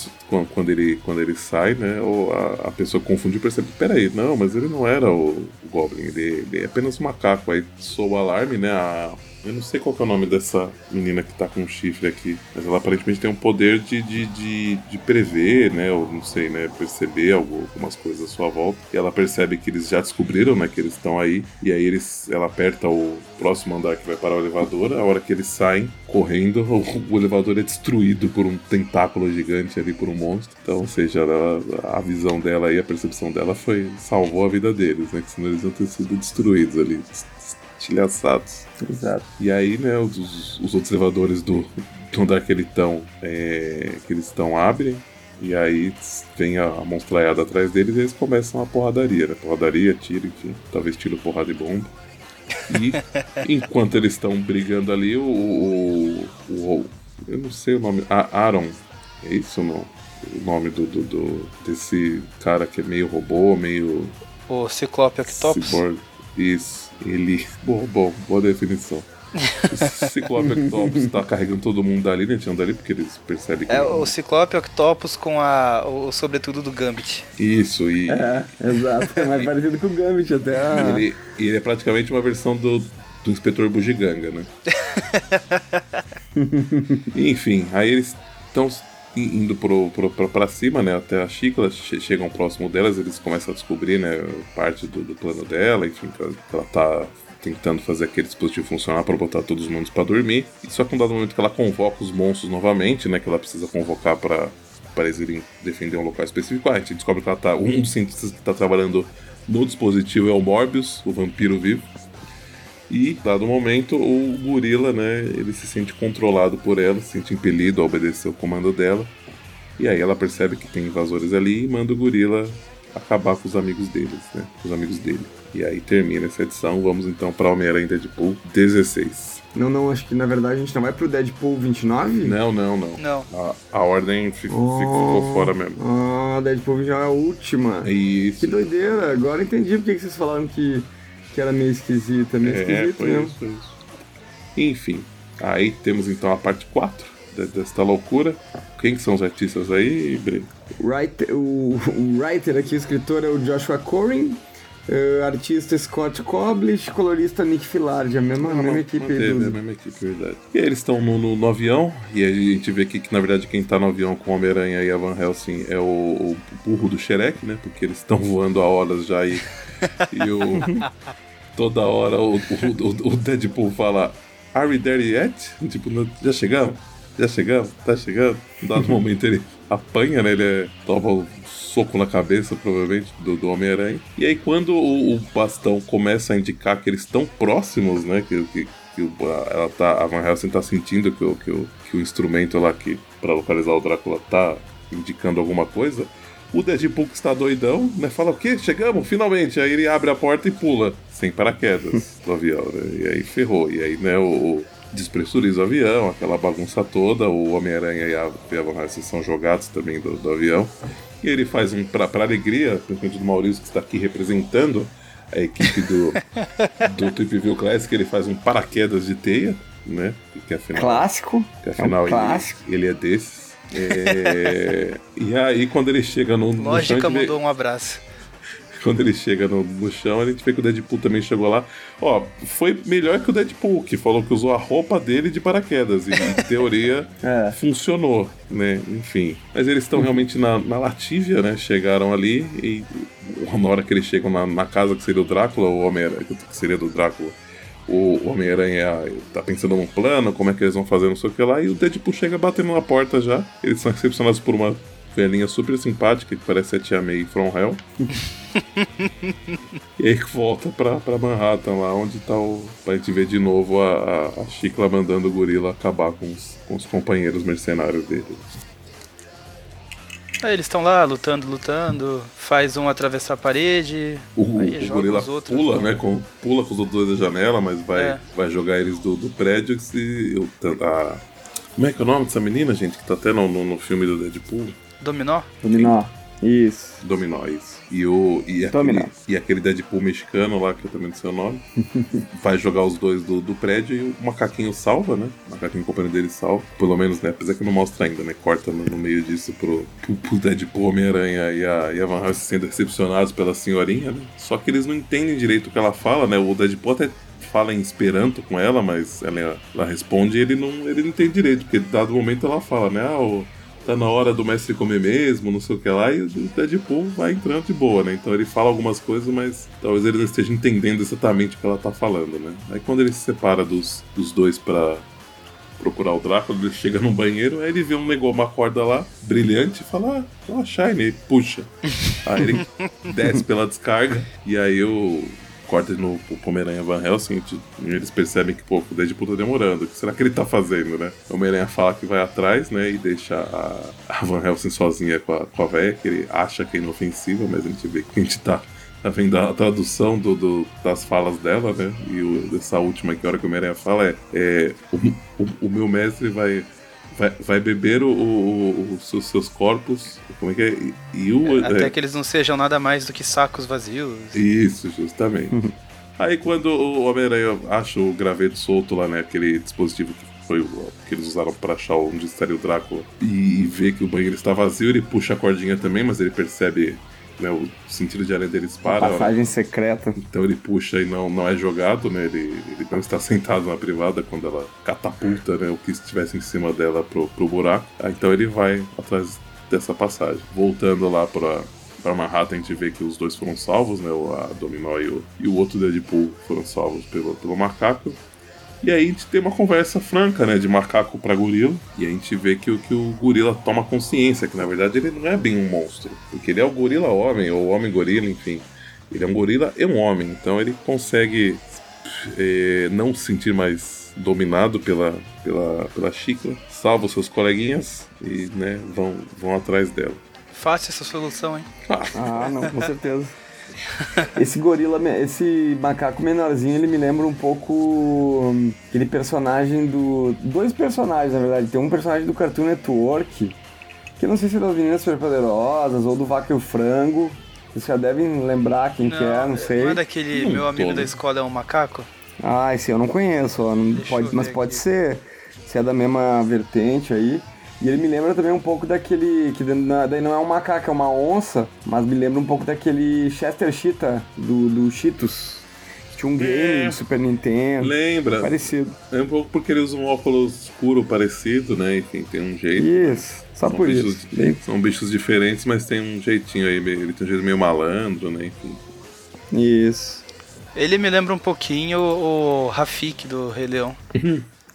quando ele, quando ele sai, né, a, a pessoa confundiu e percebe: peraí, não, mas ele não era o Goblin, ele, ele é apenas um macaco. Aí soa o alarme, né, a, eu não sei qual é o nome dessa menina que tá com um chifre aqui, mas ela aparentemente tem um poder de, de, de, de prever, né? Ou não sei, né? Perceber algumas coisas à sua volta. E ela percebe que eles já descobriram, né? Que eles estão aí. E aí eles, ela aperta o próximo andar que vai parar o elevador. A hora que eles saem correndo, *laughs* o, o elevador é destruído por um tentáculo gigante ali, por um monstro. Então, ou seja, ela, a visão dela e a percepção dela foi salvou a vida deles, né? Que senão eles iam ter sido destruídos ali, estilhaçados. Exato. E aí, né, os, os outros elevadores do, do andar que eles estão, é, que eles estão abrem, e aí vem a monstraiada atrás deles e eles começam a porradaria, né? Porradaria, tiro, enfim, talvez tiro, porrada e bomba. E *laughs* enquanto eles estão brigando ali, o, o, o, Eu não sei o nome. A Aaron, é isso o nome? O nome do, do, do, desse cara que é meio robô, meio. O Ciclope Octopus? Cyborg. Isso. Ele. *laughs* Bom, bom, boa definição. O Ciclope Octopus tá carregando todo mundo dali, né? Tirando dali, porque eles percebem que. É o Ciclope Octopus com a, o sobretudo do Gambit. Isso, e. É, exato. É mais *laughs* parecido com o Gambit até. A... Ele, ele é praticamente uma versão do, do Inspetor Bugiganga, né? *laughs* Enfim, aí eles estão indo pro, pra cima, né, até a Chicla, che chegam próximo delas, eles começam a descobrir, né, parte do, do plano dela, enfim, que ela, ela tá tentando fazer aquele dispositivo funcionar para botar todos os mundos para dormir. E só que um dado momento que ela convoca os monstros novamente, né, que ela precisa convocar para para eles irem defender um local específico, a gente descobre que ela tá, um dos cientistas que está trabalhando no dispositivo é o Morbius, o vampiro vivo. E, dado momento, o gorila, né, ele se sente controlado por ela, se sente impelido a obedecer o comando dela. E aí ela percebe que tem invasores ali e manda o gorila acabar com os amigos deles, né, com os amigos dele. E aí termina essa edição, vamos então para Homem-Aranha Deadpool 16. Não, não, acho que na verdade a gente não vai pro Deadpool 29? Não, não, não. Não. A, a ordem fico, oh, ficou fora mesmo. Ah, Deadpool 29 é a última. Isso. Que doideira, agora entendi porque que vocês falaram que que era meio esquisita, meio é, esquisito foi mesmo. Isso, foi isso. Enfim, aí temos então a parte 4 desta loucura. Quem são os artistas aí, Breno? Writer, o, o writer aqui, o escritor é o Joshua Corin, uh, artista Scott Koblish, colorista Nick Filardi, a mesma, a mesma equipe. Manteve, a mesma equipe, verdade. E aí eles estão no, no, no, avião, e a gente vê aqui que na verdade quem tá no avião com o Homem-Aranha e a Van Helsing é o, o burro do Shrek, né? Porque eles estão *laughs* voando a horas já e, e o... *laughs* toda hora o, o, o Deadpool fala Are we there yet? Tipo, já chegamos? Já chegamos? Tá chegando? Dado momento ele apanha, né? Ele é, toma um soco na cabeça, provavelmente, do, do Homem-Aranha. E aí, quando o, o, bastão começa a indicar que eles estão próximos, né? Que, que, que ela tá, a Van Helsing tá sentindo que, o, que, o, que o instrumento lá que, pra localizar o Drácula tá indicando alguma coisa o Deadpool que está doidão, né? Fala o quê? Chegamos, finalmente. Aí ele abre a porta e pula, sem paraquedas *laughs* do avião, né? E aí ferrou. E aí, né, o despressuriza o avião, aquela bagunça toda. O Homem-Aranha e a Van Helsing são jogados também do, do, avião. E ele faz um, pra, pra alegria, principalmente do Maurício que está aqui representando a equipe do, *laughs* do Trip View Classic, ele faz um paraquedas de teia, né? Que afinal, clássico. Que afinal é um clássico. Ele, ele é desses. É... e aí, quando ele chega no, no Lógica chão. mandou vê... um abraço. Quando ele chega no, no, chão, a gente vê que o Deadpool também chegou lá. Ó, foi melhor que o Deadpool, que falou que usou a roupa dele de paraquedas. E, *laughs* em teoria, é. funcionou, né? Enfim. Mas eles estão realmente na, na Latívia, né? Chegaram ali e na hora que eles chegam na, na casa que seria o Drácula, o homem que seria do Drácula o Homem-Aranha tá pensando num plano, como é que eles vão fazer, não sei o que lá, e o Deadpool chega batendo na porta já. Eles são recepcionados por uma velhinha super simpática, que parece a Tia May from Hell. *laughs* e aí volta pra, pra Manhattan, lá onde tá o. pra gente ver de novo a, a, a Chicla mandando o gorila acabar com os, com os companheiros mercenários dele. Aí eles estão lá lutando, lutando, faz um atravessar a parede, O, aí o joga gorila os outros. pula, né? Com, pula com os outros dois da janela, mas vai, É. vai jogar eles do, do prédio. E, o- a, como é que é o nome dessa menina, gente? Que tá até no, no, no filme do Deadpool? Dominó? Dominó. Isso. Dominó, isso. E, o, e, Dominó. aquele, e aquele Deadpool mexicano lá, que eu também não sei o nome, *laughs* vai jogar os dois do, do prédio e o macaquinho salva, né? O macaquinho companheiro dele salva. Pelo menos, né? Apesar que não mostra ainda, né? Corta no, no meio disso pro, pro, pro Deadpool, Homem-Aranha e a, e a Van Helsing sendo decepcionados pela senhorinha, né? Só que eles não entendem direito o que ela fala, né? O Deadpool até fala em esperanto com ela, mas ela, ela responde e ele não, ele não entende direito, porque dado momento ela fala, né? Ah, o, tá na hora do mestre comer mesmo, não sei o que lá, e o Deadpool vai entrando de boa, né? Então ele fala algumas coisas, mas talvez ele não esteja entendendo exatamente o que ela tá falando, né? Aí quando ele se separa dos, dos dois pra procurar o Drácula, ele chega no banheiro, aí ele vê um negócio, uma corda lá, brilhante, e fala, ah, ó, Shine, e puxa. Aí ele *laughs* desce pela descarga, e aí o corta pro Homem-Aranha Van Helsing e eles percebem que, pô, o Deadpool tá demorando. O que será que ele tá fazendo, né? O Homem-Aranha fala que vai atrás, né? E deixa a, a Van Helsing sozinha com a, com a véia, que ele acha que é inofensiva, mas a gente vê que a gente tá, tá vendo a tradução do, do- das falas dela, né? E o, essa última que a hora que o Homem-Aranha fala é, é o, o, o meu mestre vai... Vai, vai beber o, o- o- os seus, corpos. Como é que é? E, o. Até é, que eles não sejam nada mais do que sacos vazios. isso, justamente. *laughs* Aí quando o Homem-Aranha acha o graveto solto lá, né? Aquele dispositivo que foi o que eles usaram pra achar onde estaria o Drácula e, e vê que o banheiro está vazio, ele puxa a cordinha também, mas ele percebe né, o sentido de aranha dele dispara. Passagem secreta. Então ele puxa e não, não é jogado, né? Ele, ele não está *laughs* sentado na privada quando ela catapulta né, o que estivesse em cima dela pro, pro buraco. Ah, Então ele vai atrás dessa passagem. Voltando lá pra, pra Manhattan, a gente vê que os dois foram salvos, né? O a Dominó e o, e o outro Deadpool foram salvos pelo, pelo macaco. E aí a gente tem uma conversa franca, né, de macaco pra gorila. E a gente vê que, o- que o gorila toma consciência, que na verdade ele não é bem um monstro. Porque ele é o gorila homem, ou homem gorila, enfim. Ele é um gorila e um homem. Então ele consegue eh, não se sentir mais dominado pela, pela, pela xícara. Salva os seus coleguinhas e, né, vão, vão atrás dela. Fácil essa solução, hein? Ah, não, com certeza. *laughs* Esse gorila, esse macaco menorzinho, ele me lembra um pouco hum, aquele personagem do. Dois personagens, na verdade. Tem um personagem do Cartoon Network, que eu não sei se é das Meninas Superpoderosas ou do Vaca e o Frango. Vocês já devem lembrar quem que é, não sei. Não é daquele Não meu amigo tô, da escola é um macaco? Ah, esse eu não conheço, ó, não pode, mas ver pode aqui. ser. Se é da mesma vertente aí. E ele me lembra também um pouco daquele. Que na- daí não é um macaco, é uma onça, mas me lembra um pouco daquele Chester Cheetah do, do Cheetos. Tinha um game É. do Super Nintendo. Lembra? Parecido. É um pouco porque ele usa um óculos escuro parecido, né? Enfim, tem um jeito. Isso, só São por bichos, isso. Bem- são bichos diferentes, mas tem um jeitinho aí, ele tem um jeito meio malandro, né? Enfim. Isso. Ele me lembra um pouquinho o Rafik do Rei Leão.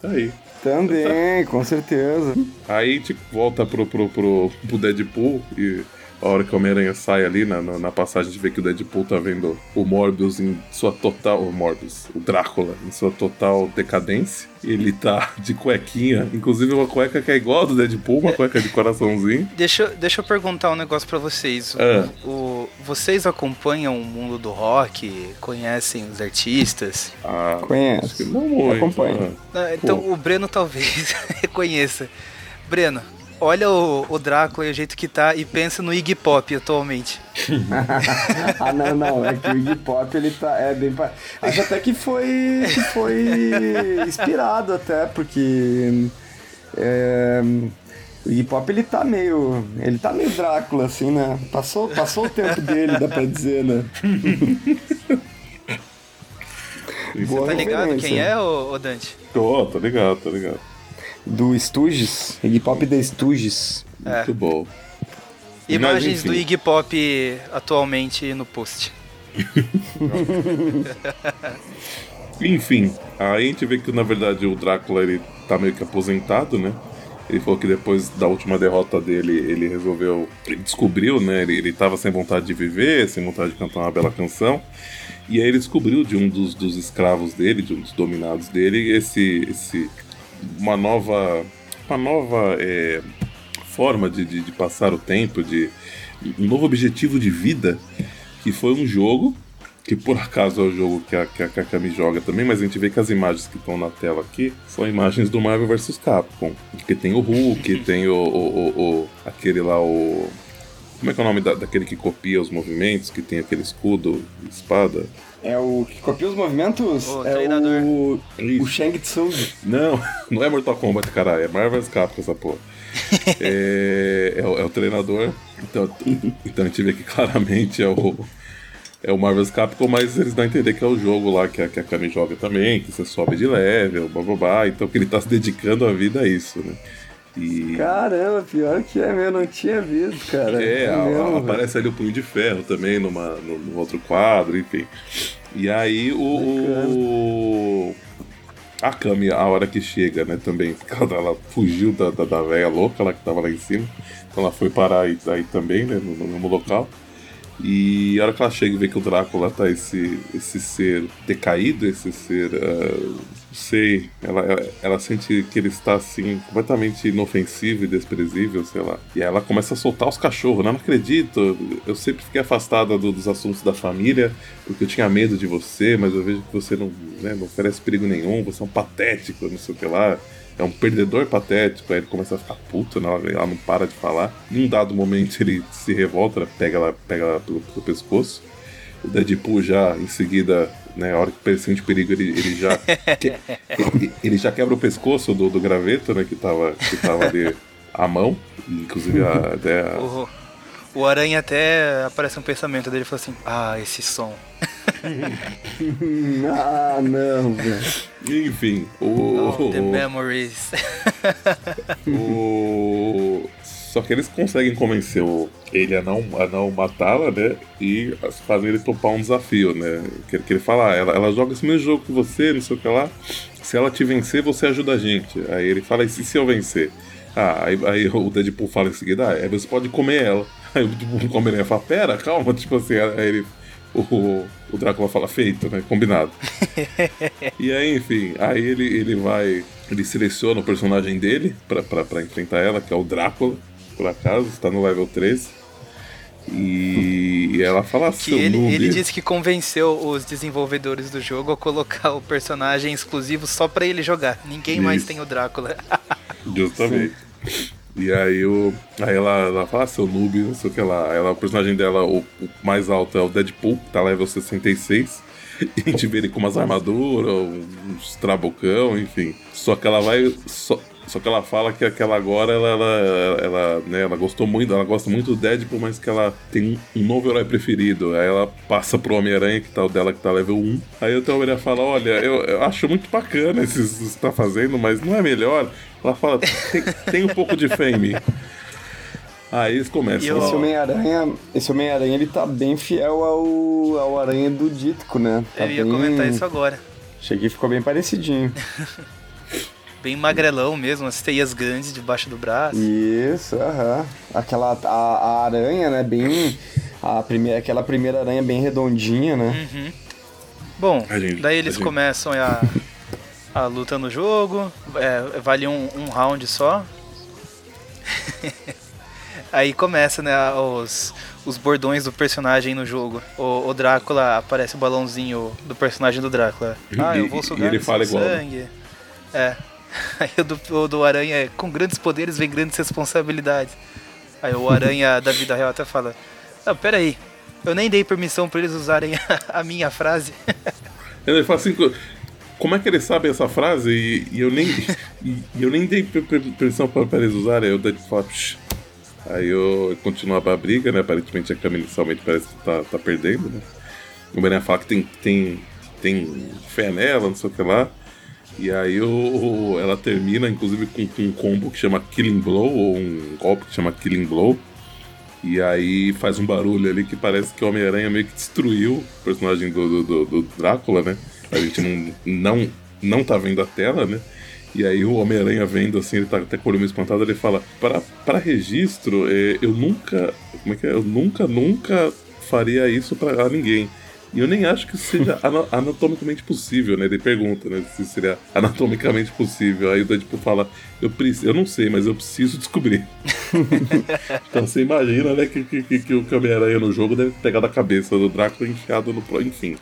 Tá aí. Também, com certeza. Aí gente volta pro, pro, pro, pro Deadpool e a hora que o Homem-Aranha sai ali na, na, na passagem, a gente vê que o Deadpool tá vendo o Morbius em sua total. O Morbius, o Drácula, em sua total decadência. Ele tá *laughs* de cuequinha, inclusive uma cueca que é igual a do Deadpool, uma cueca de coraçãozinho. Deixa, eu- deixa eu perguntar um negócio pra vocês. O- Ah. o- vocês acompanham o mundo do rock? Conhecem os artistas? Ah, Conheço. acho que não muito. Acompanho. né? Ah, Então Pô. o Breno talvez *laughs* reconheça. Breno, olha o, o Drácula e o jeito que tá e pensa no Iggy Pop atualmente. *laughs* ah, não, não. É que o Iggy Pop, ele tá. É bem. Acho até que foi. que foi inspirado, até, porque. É, o Iggy Pop, ele tá meio. Ele tá meio Drácula, assim, né? Passou, passou o tempo dele, dá pra dizer, né? Boa Tá ligado quem é, ô, ô Dante? Tô, tô ligado, tô ligado. Do Stooges. Iggy Pop da Stooges. É. Muito bom. Mas, Imagens enfim. do Iggy Pop atualmente no post. *laughs* Enfim, aí a gente vê que na verdade o Drácula ele tá meio que aposentado, né? Ele falou que depois da última derrota dele, ele resolveu. Ele descobriu, né? Ele, ele tava sem vontade de viver, sem vontade de cantar uma bela canção. E aí ele descobriu de um dos, dos escravos dele, de um dos dominados dele, esse. esse uma nova. Uma nova. é, forma de, de, de passar o tempo, de um novo objetivo de vida, que foi um jogo que por acaso é o jogo que a, que a, que a Kami joga também, mas a gente vê que as imagens que estão na tela aqui são imagens do Marvel vs Capcom. Que tem o Hulk, tem o, o, o, o, aquele lá, o. Como é que é o nome da, daquele que copia os movimentos, que tem aquele escudo, espada? É o que copia os movimentos? O é treinador. o. Isso. O Shang Tsung. Não, *laughs* não é Mortal Kombat, caralho, é Marvel vs Capcom essa porra. *laughs* é, é, o, é o treinador. Então, então a gente vê que claramente é o, é o Marvel's Capcom, mas eles dão a entender que é o jogo lá que a, que a Kami joga também, que você sobe de level, blá blá blá, então que ele tá se dedicando a vida a isso, né? E. Caramba, pior que é mesmo, não tinha visto, cara. É, mesmo, a- velho. aparece ali o Punho de Ferro também numa, outro quadro, enfim. E aí o. o- a Kami, a hora que chega, né, também, *laughs* ela, fugiu da, da, da véia louca lá que tava lá em cima. Então ela foi parar aí, aí também, né, no, no mesmo local. E a hora que ela chega e vê que o Drácula tá esse, esse ser decaído, esse ser. não sei. Ela, ela, ela sente que ele está assim, completamente inofensivo e desprezível, sei lá. E ela começa a soltar os cachorros. Não, não acredito. Eu sempre fiquei afastada do- dos assuntos da família, porque eu tinha medo de você, mas eu vejo que você não, né, não oferece perigo nenhum, você é um patético, não sei o que lá. É um perdedor patético, aí ele começa a ficar puto, né? ela, não para de falar. Em um dado momento ele se revolta, pega ela, pega ela pelo, pelo pescoço. O Deadpool já em seguida, né, a hora que sente perigo, ele, ele já que- ele, ele já quebra o pescoço do, do graveto, né, que tava, que tava ali à mão. Inclusive a, até a- O, o Aranha até aparece um pensamento dele e fala assim: Ah, esse som. *laughs* Ah, não, velho. Enfim, o, Oh, the memories. o- Só que eles conseguem convencer o- ele a não, a não matá-la, né? E fazem ele topar um desafio, né? Que, que ele fala, ah, ela, ela joga esse mesmo jogo que você, não sei o que lá. Se ela te vencer, você ajuda a gente. Aí ele fala, e se, se eu vencer? Ah, aí, aí o Deadpool fala em seguida, ah, aí você pode comer ela. *laughs* Aí o Deadpool come ela e fala, pera, calma, tipo assim, aí ele. O, o Drácula fala, feito, né? Combinado. *laughs* E aí, enfim, aí ele, ele vai. Ele seleciona o personagem dele pra, pra, pra enfrentar ela, que é o Drácula, por acaso, está no level 13. E, ela fala Que ele, ele disse que convenceu os desenvolvedores do jogo a colocar o personagem exclusivo só pra ele jogar. Ninguém mais Isso. tem o Drácula. *laughs* Justamente. E aí, o, aí ela, ela fala, ah, seu noob, não sei o que lá. Ela, o personagem dela, o, o mais alto é o Deadpool, que tá level 66. *laughs* E a gente vê ele com umas armaduras, uns trabucão, enfim. Só que ela vai. Só, só que ela fala que aquela agora, ela, ela, ela, né, ela gostou muito, ela gosta muito do Deadpool, mas que ela tem um, novo herói preferido. Aí ela passa pro Homem-Aranha, que tá o dela, que tá level 1. Aí o Homem-Aranha fala, olha, eu, eu acho muito bacana isso que você tá fazendo, mas não é melhor? Ela fala, tem, tem um pouco de fé em mim. Aí eles começam. E eu- Esse Homem-Aranha, esse Homem-Aranha, ele tá bem fiel ao, ao Aranha do Dítico, né? Tá Eu ia bem... comentar isso agora. Cheguei ficou bem parecidinho. *laughs* Bem magrelão mesmo, as teias grandes debaixo do braço. Isso, aham. Aquela a, a aranha, né? Bem. A primeira, aquela primeira aranha bem redondinha, né? Uhum. Bom, A gente- daí a eles gente- começam a, a luta no jogo, é, vale um, um round só. *laughs* Aí começa, né, os, os bordões do personagem no jogo. O, o Drácula, aparece o balãozinho do personagem do Drácula. Ah, eu vou sugar e ele fala igual, né? sangue. É. *laughs* Aí o do, o do Aranha é, com grandes poderes vem grandes responsabilidades. Aí o Aranha *laughs* da vida real até fala, não, pera aí, eu nem dei permissão pra eles usarem a, *laughs* a minha frase. Ele fala assim, co- como é que eles sabem essa frase? E, e eu nem e, eu nem dei per- per- permissão pra, pra eles usarem. Aí o Deadpool fala. Aí eu continuava a briga, né? Aparentemente a Camila inicialmente parece que tá, tá perdendo, né? O Homem-Aranha fala que tem, tem, tem fé nela, não sei o que lá. E aí o, ela termina, inclusive, com, com um combo que chama Killing Blow, ou um golpe que chama Killing Blow. E aí faz um barulho ali que parece que o Homem-Aranha meio que destruiu o personagem do, do, do- Drácula, né? A gente não, não, não tá vendo a tela, né? E aí o Homem-Aranha vendo assim, ele tá até com o olho meio espantado, ele fala, para, para registro, eh, eu nunca. Como é que é? Eu nunca, nunca faria isso pra ninguém. E eu nem acho que isso seja anatomicamente possível, né? Ele pergunta, né? Se seria anatomicamente possível. Aí o Deadpool fala, eu, preciso, eu não sei, mas eu preciso descobrir. *laughs* então você imagina, né, que, que, que o Homem-Aranha no jogo deve pegar da cabeça do Drácula enfiado no... Enfim.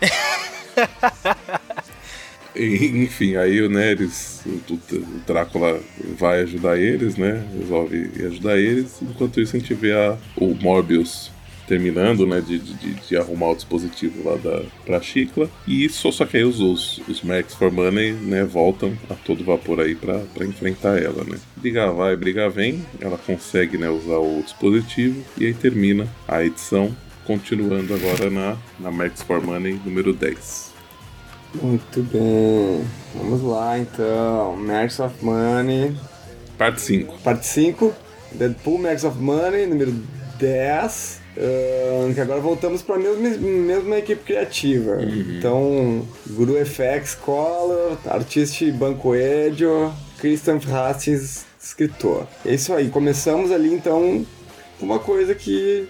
*laughs* enfim, aí né, eles, o, o, Drácula vai ajudar eles, né? Resolve ajudar eles. Enquanto isso, a gente vê a, o Morbius terminando, né, de, de, de, arrumar o dispositivo lá da, pra Chicla. E só, só que aí os, os, os Max for Money, né, voltam a todo vapor aí pra, pra enfrentar ela, né. Briga vai, briga vem, ela consegue, né, usar o dispositivo e aí termina a edição, continuando agora na, na Max for Money número 10. Muito bem. Vamos lá então. Max of Money. Parte 5. Parte 5. Deadpool Max of Money, número 10. Uh, que agora voltamos para a mesma, mesma equipe criativa. Uhum. Então, Guru FX Color, Artista Banco Edio, Christian Hastings, escritor. É isso aí. Começamos ali então com uma coisa que,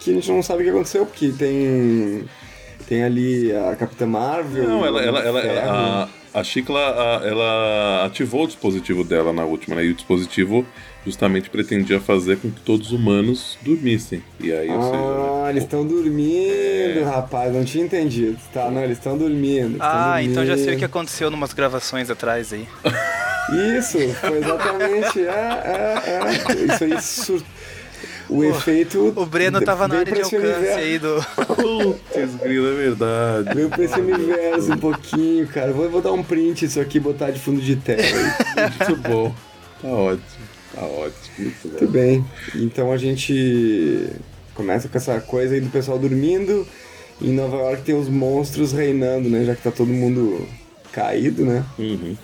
que a gente não sabe o que aconteceu, porque tem tem ali a Capitã Marvel. Não, ela, ela, ela, ela a, a Chicla, ela ativou o dispositivo dela na última, né? E o dispositivo justamente pretendia fazer com que todos os humanos dormissem. E aí, ah, seja, eles estão dormindo, é... rapaz, não tinha entendido. Tá, não, eles estão dormindo. ah, dormindo. então já sei o que aconteceu numas gravações atrás aí. Isso, foi exatamente. É, é, é. Isso aí sur o efeito. O Breno tava na área de alcance universo. aí do. Putz, grilo, é verdade. Veio pra esse universo um pouquinho, cara. Vou, vou dar um print isso aqui e botar de fundo de tela. Muito bom. Tá ótimo. Tá ótimo. Muito, Muito bem. Então a gente começa com essa coisa aí do pessoal dormindo. Em Nova York tem os monstros reinando, né? Já que tá todo mundo caído, né? Uhum.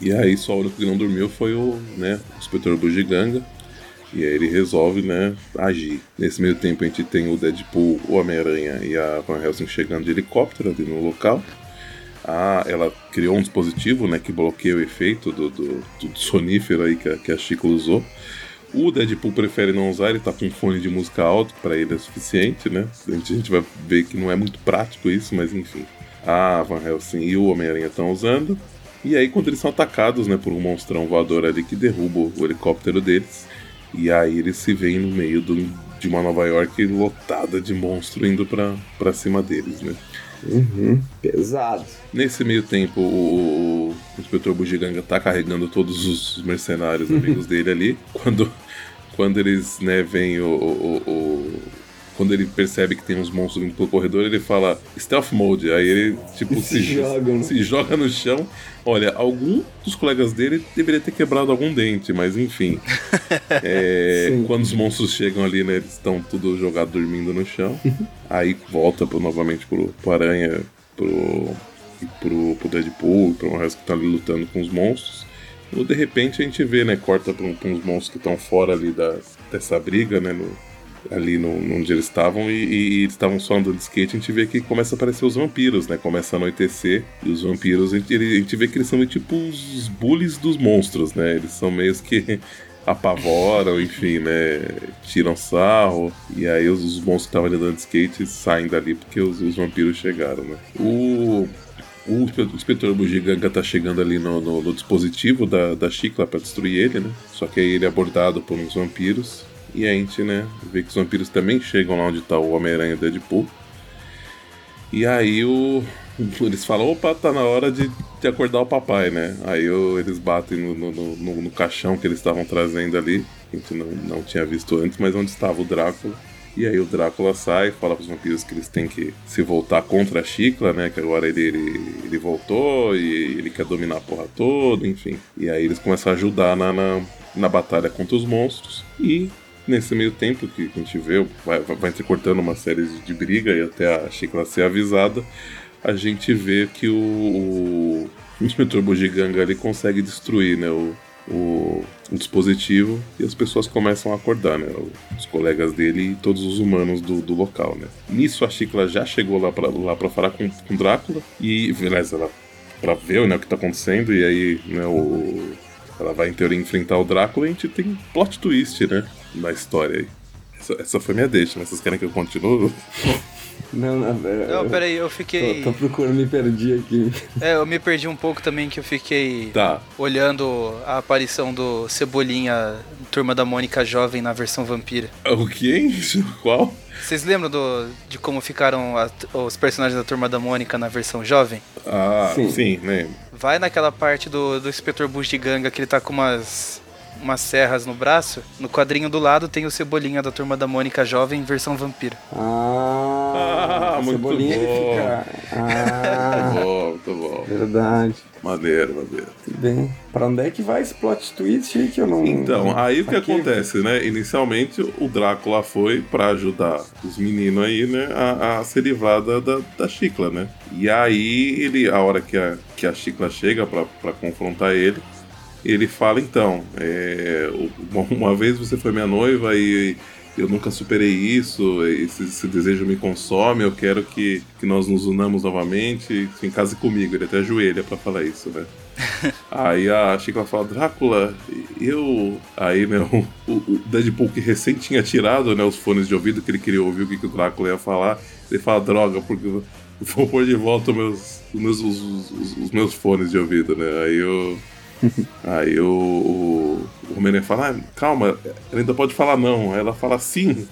E aí só o único que não dormiu foi o, né, o inspetor Bugiganga, e aí ele resolve, né, agir. Nesse meio tempo a gente tem o Deadpool, o Homem-Aranha e a Van Helsing chegando de helicóptero ali no local. Ah, ela criou um dispositivo, né, que bloqueia o efeito do, do, do sonífero aí que a, que a usou. O Deadpool prefere não usar, ele tá com um fone de música alto, para ele é suficiente, né? A gente, a gente vai ver que não é muito prático isso, mas enfim. A Van Helsing e o Homem-Aranha estão usando. E aí, quando eles são atacados, né, por um monstrão voador ali que derruba o helicóptero deles, e aí eles se veem no meio do, de uma Nova York lotada de monstro indo pra, pra cima deles, né? Uhum, pesado. Nesse meio tempo, o, o inspetor Bugiganga tá carregando todos os mercenários amigos *laughs* dele ali. Quando, quando eles, né, veem o, o, o quando ele percebe que tem uns monstros vindo pelo corredor, ele fala stealth mode. Aí ele, tipo, se, se, joga, né? se joga no chão. Olha, algum dos colegas dele deveria ter quebrado algum dente, mas enfim. *laughs* é, quando os monstros chegam ali, né, eles estão tudo jogado dormindo no chão. *laughs* aí volta pro, novamente pro, pro Aranha, pro, pro, pro Deadpool, pro resto que tá ali lutando com os monstros. Ou de repente a gente vê, né, corta pra, pra uns monstros que estão fora ali da, dessa briga, né, no, ali no, onde eles estavam e, e, eles estavam só andando de skate, a gente vê que começa a aparecer os vampiros, né? Começa a anoitecer e os vampiros, a gente, a gente vê que eles são tipo os bullies dos monstros, né? Eles são meio que *laughs* apavoram, enfim, né? Tiram sarro. E aí os, os monstros que estavam andando de skate saem dali porque os, os vampiros chegaram, né? O, o inspetor Bugiganga tá chegando ali no, no, no dispositivo da, da Chicla para destruir ele, né? Só que aí ele é abordado por uns vampiros. E a gente, né, vê que os vampiros também chegam lá onde tá o Homem-Aranha e Deadpool. E aí o, *laughs* eles falam, opa, tá na hora de, de acordar o papai, né? Aí o, eles batem no, no, no, no, caixão que eles estavam trazendo ali, a gente não, não tinha visto antes, mas onde estava o Drácula. E aí o Drácula sai, fala pros vampiros que eles têm que se voltar contra a Chicla, né? Que agora ele, ele, ele voltou e ele quer dominar a porra toda, enfim. E aí eles começam a ajudar na, na, na batalha contra os monstros. E Nesse meio tempo que a gente vê, vai, vai cortando uma série de, briga e até a Chicla ser avisada, a gente vê que o, o, inspetor Bugiganga ali consegue destruir né, o, o, o, dispositivo e as pessoas começam a acordar, né? Os colegas dele e todos os humanos do, do local, né? Nisso a Chicla já chegou lá pra, lá pra falar com, com Drácula e, beleza, ela pra ver né, o que tá acontecendo e aí, né, o, ela vai em teoria enfrentar o Drácula e a gente tem plot twist, né? Na história aí. Essa, essa foi minha deixa, mas vocês querem que eu continue? *laughs* Não, não, é, Não, peraí, eu fiquei. Tô, tô procurando, me perdi aqui. É, eu me perdi um pouco também que eu fiquei Tá. olhando a aparição do Cebolinha, Turma da Mônica jovem na versão vampira. O quem? *laughs* Qual? Vocês lembram do, de como ficaram a- os personagens da Turma da Mônica na versão jovem? Ah, sim, Sim. lembro. Vai naquela parte do, do inspetor Bugiganga que ele tá com umas, umas serras no braço. No quadrinho do lado tem o Cebolinha da Turma da Mônica jovem versão vampiro. Ah, Ah, muito cebolinha ele bom. fica. Muito Ah, bom, muito bom. verdade. Maneiro, maneiro. Tudo bem. Pra onde é que vai esse plot twist aí que eu não. Então, aí o que Aqui- acontece, né? Inicialmente o Drácula foi pra ajudar os meninos aí, né? A, a se livrar da, da, da Chicla, né? E aí ele, a hora que a, que a Chicla chega pra, pra confrontar ele, ele fala então, é, *laughs* uma, vez você foi minha noiva e eu nunca superei isso, esse, esse desejo me consome, eu quero que, que nós nos unamos novamente, em casa comigo, ele até ajoelha pra falar isso, né? *laughs* Aí a Chicla fala, Drácula, eu. Aí, né, *laughs* o, o Deadpool que recém tinha tirado né, os fones de ouvido, que ele queria ouvir o que, que o Drácula ia falar, ele fala, droga, porque vou pôr de volta os meus, os meus, os, os- os meus fones de ouvido, né? Aí eu. *laughs* Aí o, o, o Homem-Aranha fala, ah, calma, ela ainda pode falar não. Aí ela fala sim.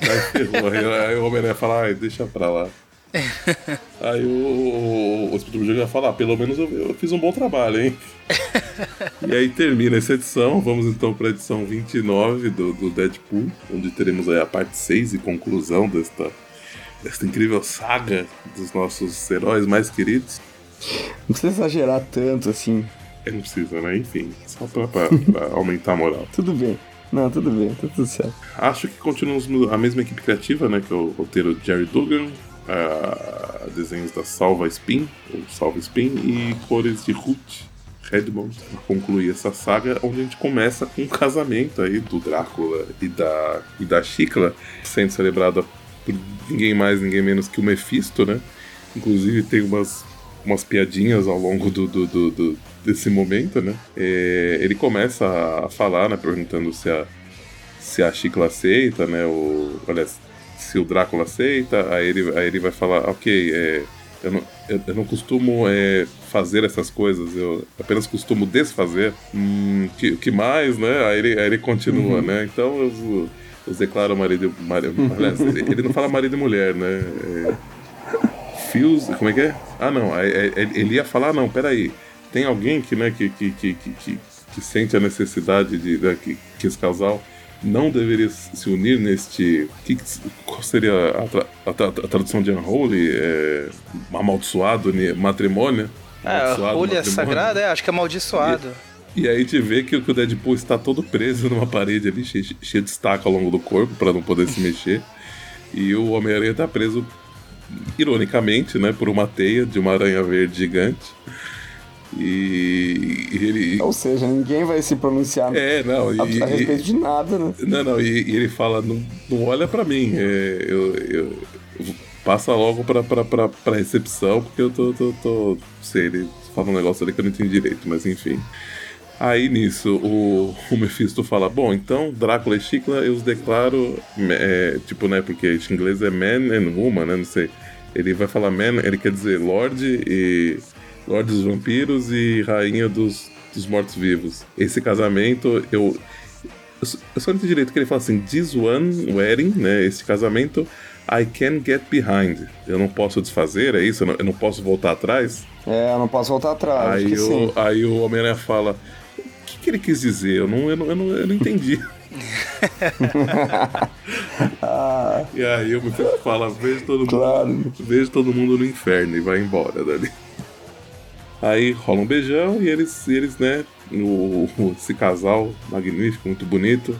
Aí *laughs* ferrou. Aí, aí o Homem-Aranha fala, ai, deixa pra lá. *laughs* Aí o, o, o Espírito Jogo vai falar, ah, pelo menos eu, eu fiz um bom trabalho, hein? e aí termina essa edição, vamos então para a edição 29 do, do Deadpool, onde teremos aí a parte 6 e conclusão desta, desta incrível saga dos nossos heróis mais queridos. Não precisa exagerar tanto assim. Não precisa, né? Enfim, só pra, pra- pra *laughs* aumentar a moral. Tudo bem. Não, tudo bem, tá tudo certo. Acho que continuamos a mesma equipe criativa, né? Que é o roteiro Jerry Dugan, ah, desenhos da Salva Spin, ou Salva Spin, e cores de Ruth Redmond, para concluir essa saga, onde a gente começa com um casamento aí do Drácula e da, e da Chicla, sendo celebrada por ninguém mais, ninguém menos que o Mephisto, né? Inclusive tem umas, umas piadinhas ao longo do, do- do- do- desse momento, né? É, ele começa a falar, né? Perguntando se a, se a Chicla aceita, né? O, olha, se o Drácula aceita, aí ele, aí ele vai falar, ok, é, eu, não, eu, eu não costumo é, fazer essas coisas, eu apenas costumo desfazer. Hum, que, que mais, né? Aí ele, aí ele continua, né? Então eu, eu declaro marido, marido *laughs* aliás, ele não fala marido e mulher, né? É, fios, como é que é? Ah, não, ele ia falar, não, peraí, tem alguém que, né, que, que, que, que, que- sente a necessidade de né, que, que esse casal não deveria se unir neste. Que, qual seria a, tra- a tra- a tradução de unholy? É, amaldiçoado ne- matrimônio? É, a Amaldiçoado rolha matrimônio. sagrada, é, acho que é amaldiçoado. E aí a gente vê que, que o Deadpool está todo preso numa parede ali, cheio, cheio de estaca ao longo do corpo para não poder se mexer. E o Homem-Aranha está preso, ironicamente, né, por uma teia de uma aranha verde gigante. E, e ele. Ou seja, ninguém vai se pronunciar É, não, e, a, a e- respeito de nada, né? não, não, e, ele fala, não, não olha pra mim, é, eu, eu- passa logo pra, pra, pra, pra recepção, porque eu tô, tô, tô, sei, ele fala um negócio ali que eu não entendi direito, mas enfim. Aí nisso, o, o Mephisto fala, bom, então Drácula e Chicla eu os declaro, é, tipo, né, porque em inglês é man and woman, né, não sei. Ele vai falar man, ele quer dizer Lorde e... Lorde dos Vampiros e Rainha dos, dos Mortos-Vivos. Esse casamento, eu, eu só- não entendi direito que ele fala assim: This one wedding, né? Esse casamento, I can get behind. Eu não posso desfazer, é isso? Eu não, eu não posso voltar atrás? É, eu não posso voltar atrás. Aí o, aí o Homem-Aranha fala: O que, que ele quis dizer? Eu não, eu não, eu não, eu não entendi. *laughs* E aí o Mephisto fala: Vejo todo mundo. Claro. Vejo todo mundo no inferno e vai embora dali. Aí rola um beijão e eles, eles né, o- esse casal magnífico, muito bonito,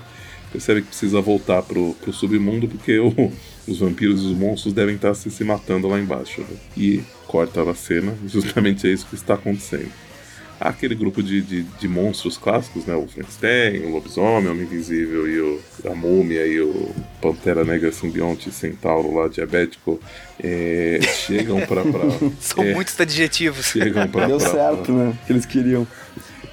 percebe que precisa voltar pro, pro submundo porque o- os vampiros e os monstros devem estar se, se matando lá embaixo. né? E corta a cena, justamente é isso que está acontecendo. Aquele grupo de, de, de monstros clássicos, né? O Frankenstein, o lobisomem, o homem invisível e o, a múmia e o Pantera Negra simbionte centauro lá diabético é, chegam pra. pra *laughs* São é, muitos adjetivos. Chegam pra. Deu pra- certo, né? Que eles queriam.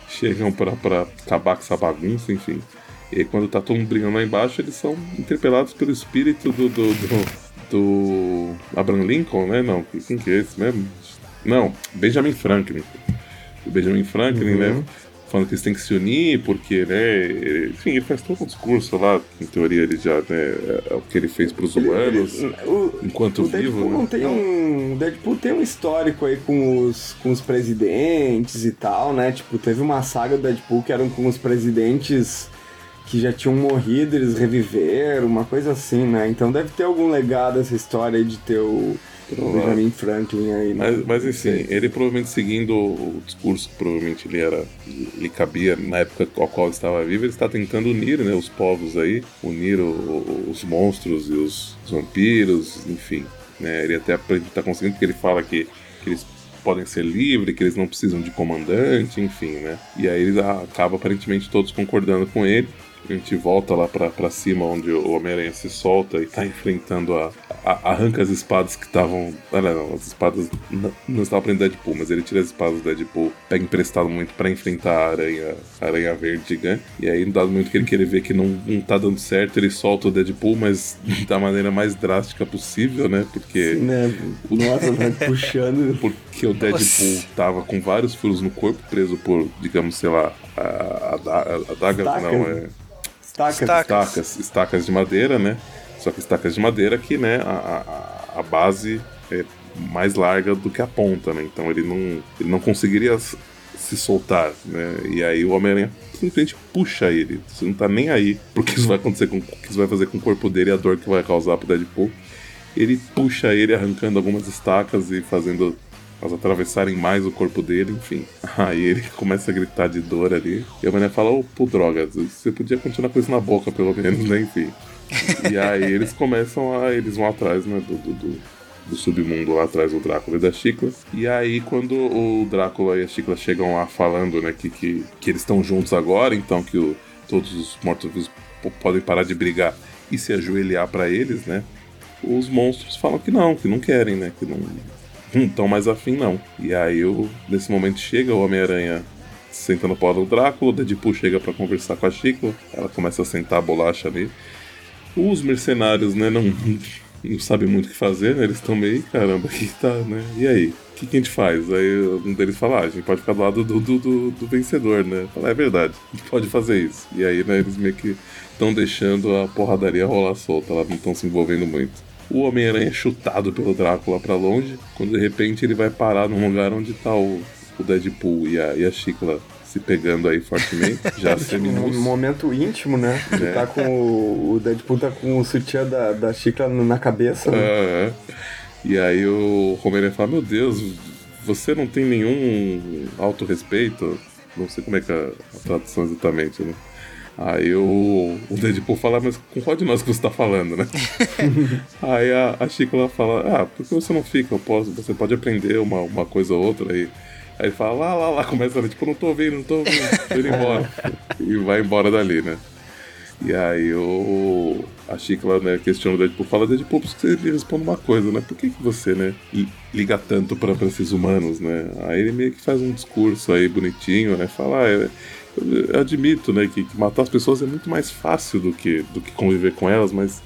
chegam pra, pra acabar com essa bagunça, enfim. E quando tá todo mundo brigando lá embaixo, eles são interpelados pelo espírito do, do, do, do Abraham Lincoln, né? Não, quem que é esse mesmo? Não, Benjamin Franklin. O Benjamin Franklin, né? uhum. né? falando que eles têm que se unir, porque, né, enfim, ele faz todo um discurso lá, em teoria ele já, né, é o que ele fez para os humanos, o, enquanto o vivo, Deadpool né? Tem um, Deadpool tem um histórico aí com os, com os presidentes e tal, né, tipo, teve uma saga do Deadpool que eram com os presidentes que já tinham morrido, eles reviveram, uma coisa assim, né, então deve ter algum legado essa história aí de ter o o Benjamin Franklin aí. Né? Mas, mas assim, ele provavelmente seguindo o discurso que provavelmente ele era. ele cabia na época ao qual ele estava vivo, ele está tentando unir né, os povos aí, unir o, o, os monstros e os, os vampiros, enfim. Né, ele até está conseguindo, porque ele fala que, que eles podem ser livres, que eles não precisam de comandante, enfim, né? E aí ele acaba aparentemente todos concordando com ele a gente volta lá pra, pra cima onde o Homem-Aranha se solta e tá enfrentando a. a arranca as espadas que estavam. Ah, não, as espadas não, não estavam prendendo Deadpool, mas ele tira as espadas do Deadpool, pega emprestado muito para enfrentar a aranha, a aranha verde gigante. E aí, no dado momento que ele quer ver que não, não tá dando certo, ele solta o Deadpool, mas *laughs* da maneira mais drástica possível, né? Porque. Sim, né? Nossa, vai *laughs* puxando. Porque o Deadpool Nossa. tava com vários furos no corpo, preso por, digamos, sei lá, a, a, a, a daga, não, é Estacas. Estacas. Estacas de madeira, né? Só que estacas de madeira que, né, a, a, a base é mais larga do que a ponta, né? Então ele não, ele não conseguiria se soltar, né? E aí o Homem-Aranha simplesmente puxa ele. Você não tá nem aí porque isso vai acontecer com o que isso vai fazer com o corpo dele e a dor que vai causar pro Deadpool. Ele puxa ele arrancando algumas estacas e fazendo elas atravessarem mais o corpo dele, enfim. *laughs* Aí ele começa a gritar de dor ali. E a mulher fala, ô, oh, pô, droga, você podia continuar com isso na boca, pelo menos, né? Enfim. *laughs* e aí eles começam a. Eles vão atrás, né, do, do, do, do submundo lá atrás do Drácula e da Chicla. E aí, quando o Drácula e a Chicla chegam lá falando, né, que, que, que eles estão juntos agora, então que o, todos os mortos-vivos podem parar de brigar e se ajoelhar para eles, né? Os monstros falam que não, que não querem, né? Que não, *laughs* tão mais afim, não. E aí, eu, nesse momento, chega o Homem-Aranha senta no pó do Drácula, o Deadpool chega para conversar com a Chicla, ela começa a sentar a bolacha ali. Os mercenários, né, não, *laughs* não sabem muito o que fazer, né? Eles estão meio, caramba, que tá, né? E aí? O que, que, a gente faz? Aí um deles fala, ah, a gente pode ficar do lado do, do, do, do vencedor, né? Fala, é verdade, a gente pode fazer isso. E aí, né, eles meio que estão deixando a porradaria rolar solta, lá não estão se envolvendo muito o Homem-Aranha é chutado pelo Drácula para longe, quando de repente ele vai parar num lugar onde tá o, o Deadpool e a, e a Chicla se pegando aí fortemente, *laughs* já seminus. Um momento íntimo, né? É. Tá com o, o, Deadpool tá com o sutiã da, da Chicla na cabeça, né? É, é. E aí o Homem-Aranha fala, meu Deus, você não tem nenhum autorrespeito? Não sei como é que é a tradução exatamente, né? Aí o, o Deadpool fala, mas com qual de nós que você tá falando, né? *laughs* aí a, a Chico fala, ah, por que você não fica? Eu posso, você pode aprender uma, uma coisa ou outra aí. Aí ele fala, lá, lá, lá, começa a tipo, não tô ouvindo, não tô ouvindo, tô indo embora. *laughs* e vai embora dali, né? E aí o, a Chicla né, questiona o Deadpool, fala, Deadpool, por que você responde uma coisa, né? Por que, que você, né, liga tanto pra, pra esses humanos, né? Aí ele meio que faz um discurso aí bonitinho, né? Fala, ah, eu admito, né, que, que, matar as pessoas é muito mais fácil do que, do que conviver com elas, mas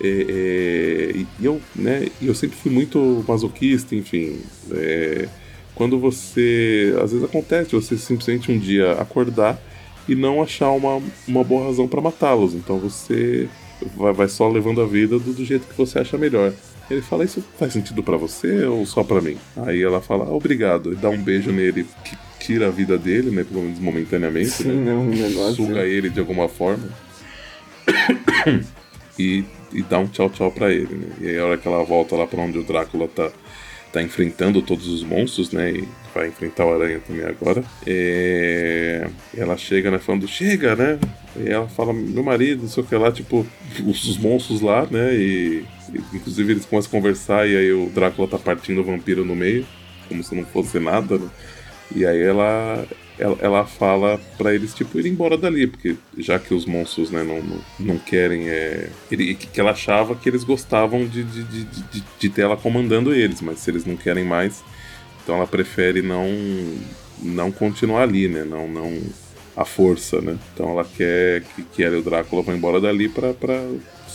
é, é, eu, né, eu sempre fui muito masoquista, enfim. É, quando você, às vezes acontece, você simplesmente um dia acordar e não achar uma, uma boa razão para matá-los, então você vai, vai, só levando a vida do, do, jeito que você acha melhor. Ele fala, isso faz sentido para você ou só para mim? Aí ela fala, obrigado, e dá um beijo nele, que tira a vida dele, né? Pelo menos momentaneamente. Sim, né? não, um negócio. Suga é. ele de alguma forma. *coughs* e, e dá um tchau tchau pra ele, né? E aí a hora que ela volta lá pra onde o Drácula tá, tá enfrentando todos os monstros, né? E vai enfrentar o Aranha também agora. É... ela chega, né? Falando, chega, né? E ela fala, meu marido, não sei o que lá, tipo, os, os monstros lá, né? E, e, inclusive eles começam a conversar e aí o Drácula tá partindo o vampiro no meio, como se não fosse nada, né? E aí ela, ela, ela fala para eles, tipo, ir embora dali, porque já que os monstros, né, não, não, não querem. É, ele, que ela achava que eles gostavam de, de, de, de, de ter ela comandando eles, mas se eles não querem mais, então ela prefere não não continuar ali, né? Não, não, a força, né? Então ela quer que, que ela e o Drácula vão embora dali para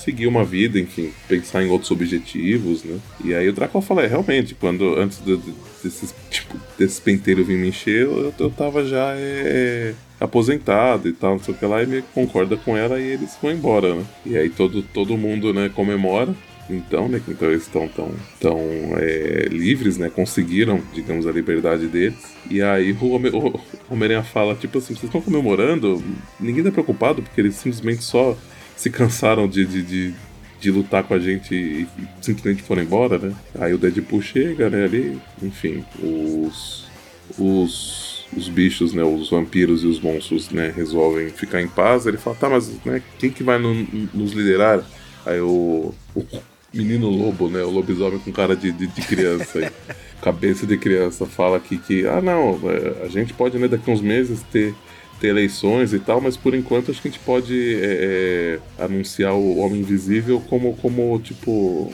seguir uma vida, enfim, pensar em outros objetivos, né? E aí o Drácula fala, é, realmente, quando antes de, de, desses, tipo, desses penteiros vir me encher, eu, eu tava já é, aposentado e tal, não sei o que lá, e me concorda com ela e eles vão embora, né? E aí todo, todo mundo, né, comemora, então, né, então eles estão tão, tão é, livres, né, conseguiram, digamos, a liberdade deles. E aí o, o Homem-Aranha fala, tipo assim, vocês estão comemorando? Ninguém tá preocupado, porque eles simplesmente só se cansaram de, de, de, de, lutar com a gente e simplesmente foram embora, né? Aí o Deadpool chega, né, ali, enfim, os. os os bichos, né, os vampiros e os monstros, né, resolvem ficar em paz. Ele fala, tá, mas né, quem que vai no, nos liderar? Aí o, o, menino lobo, né, o lobisomem com cara de, de, de criança, aí, *laughs* cabeça de criança, fala aqui que, ah, não, é, a gente pode, né, daqui uns meses ter ter eleições e tal, mas por enquanto acho que a gente pode é, é, anunciar o Homem Invisível como, como tipo,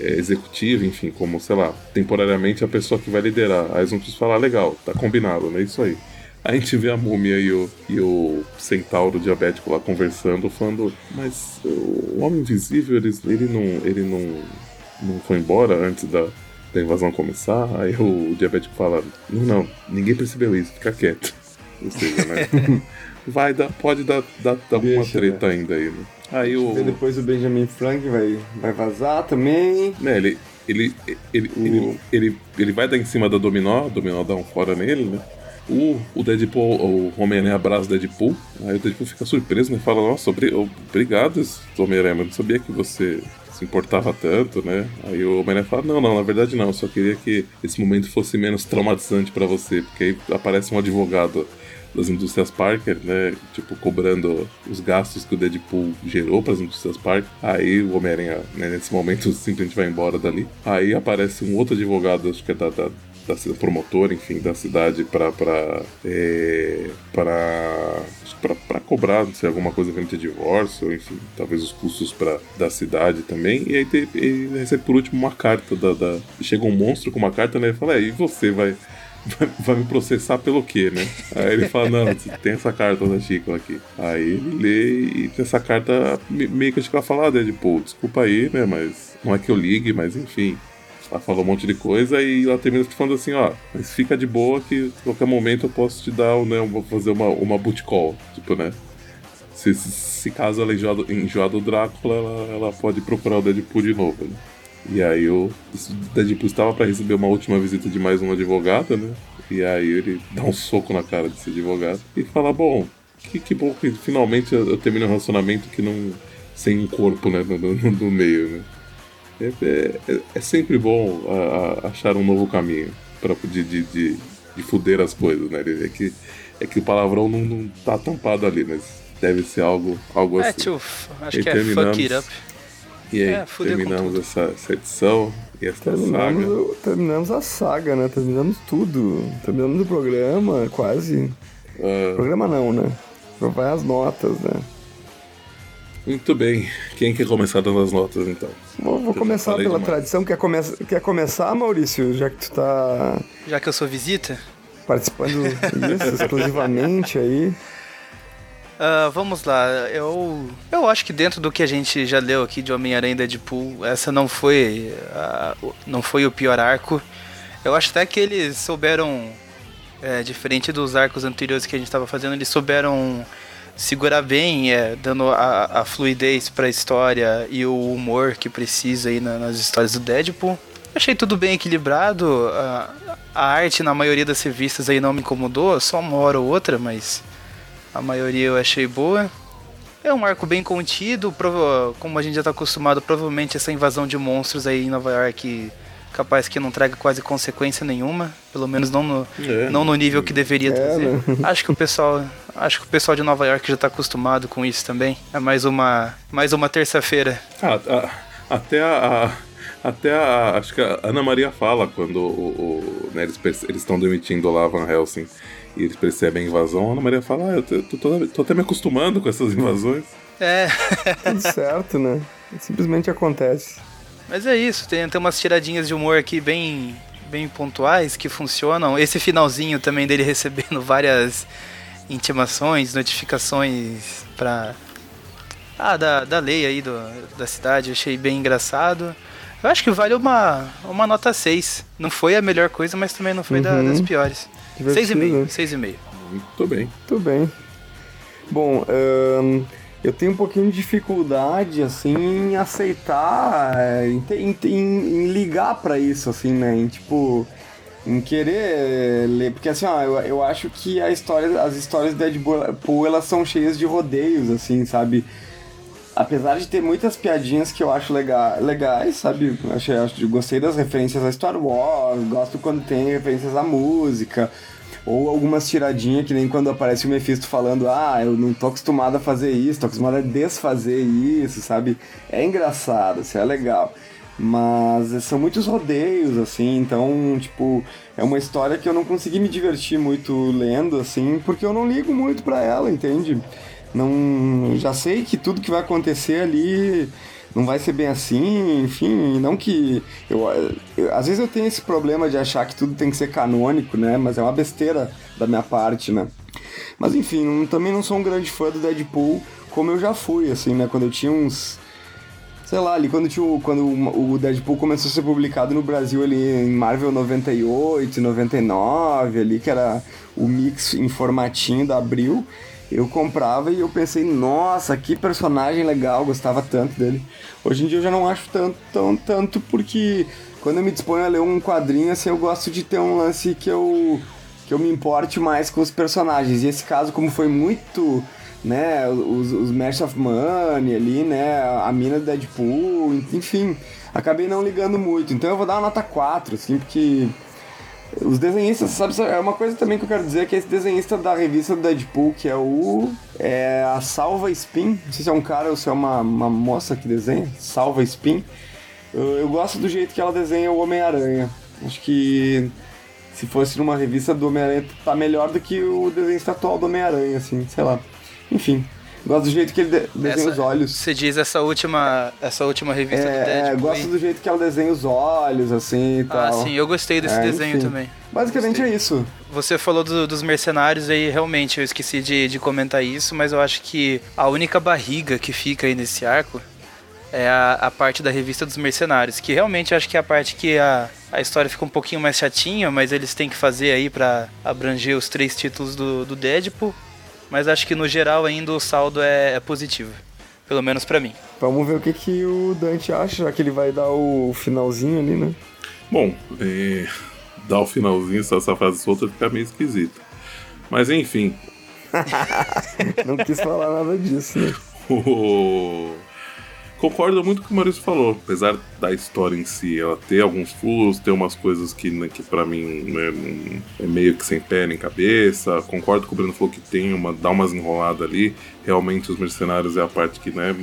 é, executivo, enfim, como, sei lá, temporariamente a pessoa que vai liderar. Aí vão falar, legal, tá combinado, né? Isso. Aí a gente vê a múmia e o, e o centauro diabético lá conversando, falando, mas o Homem Invisível, ele, ele, não, ele não, não foi embora antes da, da invasão começar? Aí o diabético fala, não, não, ninguém percebeu isso, fica quieto. Ou seja, né? *laughs* vai dar, pode dar, dar, dar alguma treta né? ainda aí, né? Aí o... Depois o Benjamin Frank vai, vai vazar também. É, ele, ele, ele, o... ele, ele, ele, vai dar em cima da Dominó, a Dominó dá um fora nele, né? O, o Deadpool, o Homem-Aranha abraça o Deadpool, aí o Deadpool fica surpreso, né? Fala, nossa, obrigado, Homem-Aranha, não sabia que você se importava tanto, né? Aí o Homem-Aranha fala: Não, não, na verdade não, eu só queria que esse momento fosse menos traumatizante para você, porque aí aparece um advogado das indústrias Parker, né? Tipo, cobrando os gastos que o Deadpool gerou para as indústrias Parker. Aí o Homem-Aranha, né, nesse momento, *laughs* simplesmente vai embora dali. Aí aparece um outro advogado, acho que é da, da da promotor, enfim, da cidade para para é, para cobrar, não sei, alguma coisa frente a divórcio, enfim, talvez os custos para da cidade também. E aí ele recebe por último uma carta da, da chega um monstro com uma carta, né? E fala, é, e você vai *laughs* vai, me processar pelo quê, né? Aí ele fala, não, tem essa carta da Chico aqui. Aí ele lê e essa carta meio que a Chico fala, ah, Deadpool, desculpa aí, né? Mas não é que eu ligue, mas enfim. Ela falou um monte de coisa e ela termina falando assim, ó, mas fica de boa que a qualquer momento eu posso te dar, né, vou fazer uma, uma boot call, tipo, né? Se, se caso ela enjoar do Drácula, ela, ela pode procurar o Deadpool de novo, né? E aí o Deadpool estava para receber uma última visita de mais um advogado, né? E aí ele dá um soco na cara desse advogado e fala, bom, que, que bom que finalmente eu, eu termino um relacionamento que não. sem um corpo, né? No, no, no meio, né? É, é, é sempre bom a, a achar um novo caminho para de, de, de, de fuder as coisas, né? É que, é que o palavrão não, não tá tampado ali, mas deve ser algo, algo é, assim. Tio, acho e que é fuck it up. E aí, é, terminamos essa, essa, edição e essa terminamos, saga. Terminamos a saga, né? Terminamos tudo. Terminamos o programa, quase. Uh... Programa não, né? Vai as notas, né? Muito bem. Quem quer começar dando as notas, então? Vou, vou começar pela demais. tradição. Quer, come quer começar, Maurício? Já que tu tá... Já que eu sou visita? Participando *laughs* disso exclusivamente aí. Uh, vamos lá, eu, eu acho que dentro do que a gente já leu aqui de Homem-Aranha e Deadpool, essa não foi, uh, não foi o pior arco. Eu acho até que eles souberam, é, diferente dos arcos anteriores que a gente estava fazendo, eles souberam segurar bem, é, dando a, a fluidez para a história e o humor que precisa aí na, nas histórias do Deadpool. Achei tudo bem equilibrado, a, a arte na maioria das revistas aí não me incomodou, só uma hora ou outra, mas a maioria eu achei boa. É um arco bem contido, como a gente já está acostumado, provavelmente essa invasão de monstros aí em Nova York capaz que não traga quase consequência nenhuma, pelo menos não no, é. não no nível que deveria é, trazer. Né? *laughs* Acho que o pessoal, acho que o pessoal de Nova York já está acostumado com isso também. É mais uma, mais uma terça-feira. Ah, a, até a, a, até a, acho que a Ana Maria fala quando o, o né, eles estão demitindo lá Van Helsing e eles percebem a invasão, a Ana Maria fala, ah, eu tô, tô, tô até me acostumando com essas invasões. É. Tudo certo, né? Simplesmente acontece. Mas é isso, tem, tem umas tiradinhas de humor aqui bem, bem pontuais que funcionam. Esse finalzinho também dele *laughs* recebendo várias intimações, notificações pra. Ah, da, da lei aí do, da cidade, achei bem engraçado. Eu acho que vale uma, uma nota 6. Não foi a melhor coisa, mas também não foi uhum. da, das piores. 6,5. 6,5. Muito bem. Muito bem. Bom, um, eu tenho um pouquinho de dificuldade, assim, em aceitar, é, em, em, em ligar para isso, assim, né? Em, tipo, em querer ler. Porque, assim, ó, eu, eu acho que a história, as histórias de Deadpool, elas são cheias de rodeios, assim, sabe? Apesar de ter muitas piadinhas que eu acho lega legais, sabe? Achei, acho, gostei das referências a Star Wars, gosto quando tem referências à música, ou algumas tiradinhas, que nem quando aparece o Mephisto falando, ah, eu não tô acostumado a fazer isso, tô acostumado a desfazer isso, sabe? É engraçado, isso é legal. Mas são muitos rodeios, assim, então, tipo, é uma história que eu não consegui me divertir muito lendo, assim, porque eu não ligo muito para ela, entende? Não já sei que tudo que vai acontecer ali não vai ser bem assim, enfim, não que eu, eu, às vezes eu tenho esse problema de achar que tudo tem que ser canônico, né? Mas é uma besteira da minha parte, né? Mas enfim, não, também não sou um grande fã do Deadpool, como eu já fui, assim, né? Quando eu tinha uns sei lá, ali quando, tinha, quando o Deadpool começou a ser publicado no Brasil ali em Marvel 98, 99, ali que era o mix em formatinho da Abril, eu comprava e eu pensei, nossa, que personagem legal, gostava tanto dele. Hoje em dia eu já não acho tanto, tão, tanto porque quando eu me disponho a ler um quadrinho, assim, eu gosto de ter um lance que eu, que eu me importe mais com os personagens. E esse caso, como foi muito, né, os, os Mash of Money ali, né, a mina do Deadpool, enfim, acabei não ligando muito. Então eu vou dar uma nota 4, assim, porque os desenhistas, sabe, é uma coisa também que eu quero dizer que esse desenhista da revista do Deadpool, que é o. É a Salva Spin. Não sei se é um cara ou se é uma, uma moça que desenha. Salva Spin. Eu, eu gosto do jeito que ela desenha o Homem-Aranha. Acho que se fosse numa revista do Homem-Aranha, tá melhor do que o desenhista atual do Homem-Aranha, assim, sei lá. Enfim. Gosto do jeito que ele desenha essa, os olhos. Você diz essa última, essa última revista é, do Deadpool. É, gosto do jeito que ela desenha os olhos, assim e ah, tal. Ah, sim, eu gostei desse é, desenho enfim. também. Basicamente gostei. é isso. Você falou do, dos mercenários aí, realmente, eu esqueci de, de comentar isso, mas eu acho que a única barriga que fica aí nesse arco é a, a parte da revista dos mercenários, que realmente acho que é a parte que a, a história fica um pouquinho mais chatinha, mas eles têm que fazer aí para abranger os três títulos do, do Deadpool mas acho que no geral ainda o saldo é, é positivo. Pelo menos para mim. Vamos ver o que, que o Dante acha, já que ele vai dar o finalzinho ali, né? Bom, é, dar o finalzinho, só essa frase solta fica meio esquisita. Mas enfim. *laughs* Não quis falar nada disso, né? *laughs* Concordo muito com o que o Maurício falou. Apesar da história em si, ela ter alguns furos, ter umas coisas que, né, que para mim né, é meio que sem pé nem cabeça. Concordo com o Bruno falou que tem uma, dá umas enroladas ali. Realmente os mercenários é a parte que, né,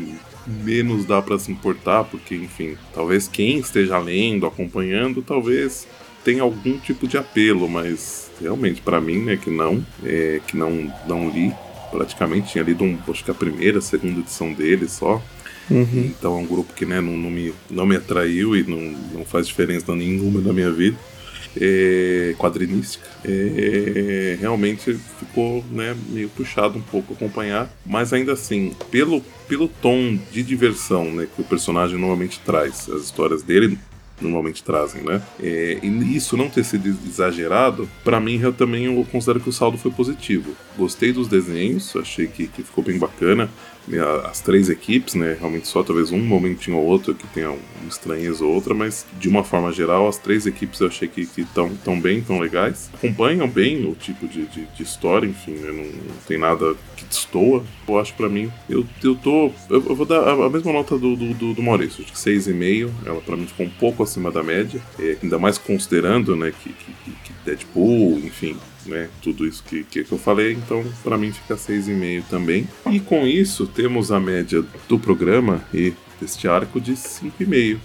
menos dá para se importar, porque, enfim, talvez quem esteja lendo, acompanhando, talvez tenha algum tipo de apelo, mas realmente para mim, né, que não, é, que não, não li praticamente, tinha lido um, acho que a primeira, segunda edição dele só. Uhum. Então é um grupo que né, não, não, me, não me atraiu e não, não faz diferença nenhuma na minha vida. É, quadrinística. É, realmente ficou né, meio puxado um pouco acompanhar, mas ainda assim, pelo, pelo tom de diversão né, que o personagem normalmente traz, as histórias dele normalmente trazem, né? É, e isso não ter sido exagerado, para mim eu também eu considero que o saldo foi positivo. Gostei dos desenhos, achei que, que ficou bem bacana as três equipes, né? Realmente só talvez um momentinho ou outro que tenha um estranheza ou outra, mas de uma forma geral, as três equipes eu achei que estão tão bem, tão legais. Acompanham bem o tipo de, de, de história, enfim, né? não, não, tem nada que destoa. Eu acho para mim, eu, eu tô. Eu, eu, vou dar a, mesma nota do, do, do Maurício, acho que 6,5. Ela para mim ficou um pouco acima da média, é, ainda mais considerando, né, que, que, que Deadpool, enfim, né? Tudo isso que, que, eu falei, então para mim fica 6,5 também. E com isso temos a média do programa e deste arco de 5,5.